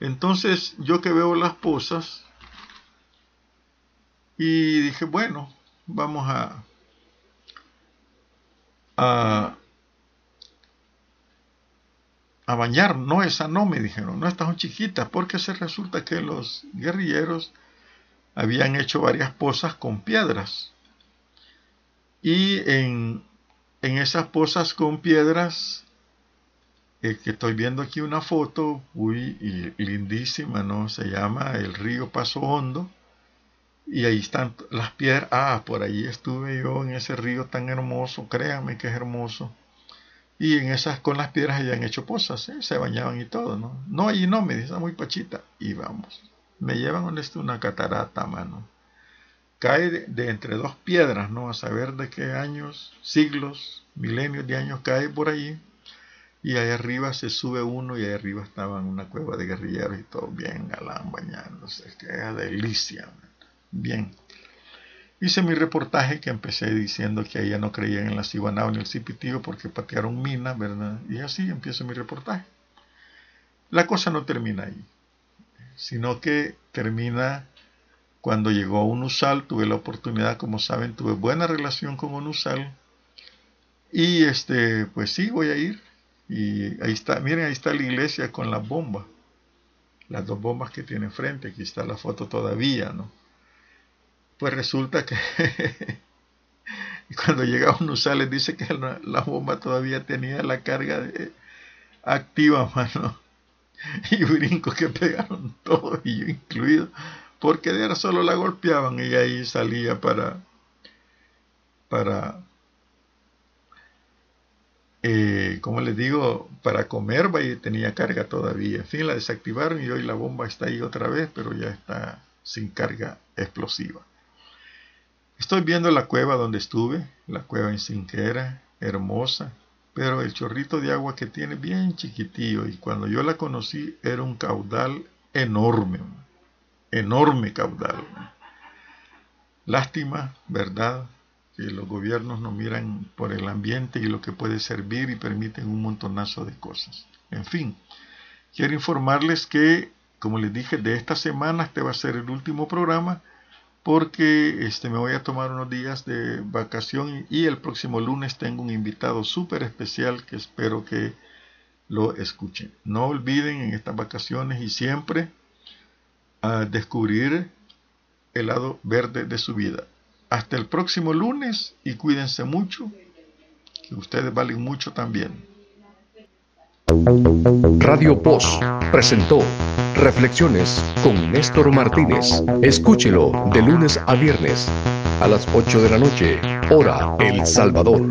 Entonces yo que veo las pozas y dije, bueno, vamos a, a bañar. No, esa no, me dijeron, no, estas son chiquitas, porque se resulta que los guerrilleros habían hecho varias pozas con piedras. Y en, en esas pozas con piedras, eh, que estoy viendo aquí una foto, muy lindísima, ¿no? Se llama el río Paso Hondo. Y ahí están las piedras. Ah, por ahí estuve yo en ese río tan hermoso, créanme que es hermoso y en esas, con las piedras habían hecho pozas, ¿eh? se bañaban y todo, ¿no? No, allí no, me dice, muy pachita. Y vamos, me llevan donde está una catarata, mano. Cae de, entre dos piedras, ¿no? A saber de qué años, siglos, milenios de años cae por allí. Y ahí arriba se sube uno y ahí arriba estaba en una cueva de guerrilleros y todo bien galán bañándose. Que delicia, bien. Hice mi reportaje que empecé diciendo que ella no creían en la ciguanao ni el cipitío porque patearon minas, ¿verdad? Y así empiezo mi reportaje. La cosa no termina ahí, sino que termina cuando llegó Unusal, tuve la oportunidad, como saben, tuve buena relación con Unusal. Y este, pues sí, voy a ir. Y ahí está, miren, ahí está la iglesia con las bombas. Las dos bombas que tiene enfrente, aquí está la foto todavía, ¿no? Pues resulta que cuando llega uno sale dice que la, bomba todavía tenía la carga activa, mano. Y brinco que pegaron todos, y yo incluido, porque de solo la golpeaban y ahí salía para, para, eh, como les digo, para comer, y tenía carga todavía. En fin, la desactivaron y hoy la bomba está ahí otra vez, pero ya está sin carga explosiva. Estoy viendo la cueva donde estuve, la cueva en Sinquera, hermosa, pero el chorrito de agua que tiene bien chiquitillo y cuando yo la conocí era un caudal enorme, enorme caudal. Lástima, ¿verdad? Que los gobiernos no miran por el ambiente y lo que puede servir y permiten un montonazo de cosas. En fin, quiero informarles que, como les dije, de esta semana este va a ser el último programa porque este, me voy a tomar unos días de vacación y el próximo lunes tengo un invitado súper especial que espero que lo escuchen. No olviden en estas vacaciones y siempre a descubrir el lado verde de su vida. Hasta el próximo lunes y cuídense mucho, que ustedes valen mucho también. Radio Post presentó Reflexiones con Néstor Martínez. Escúchelo de lunes a viernes a las 8 de la noche, hora El Salvador.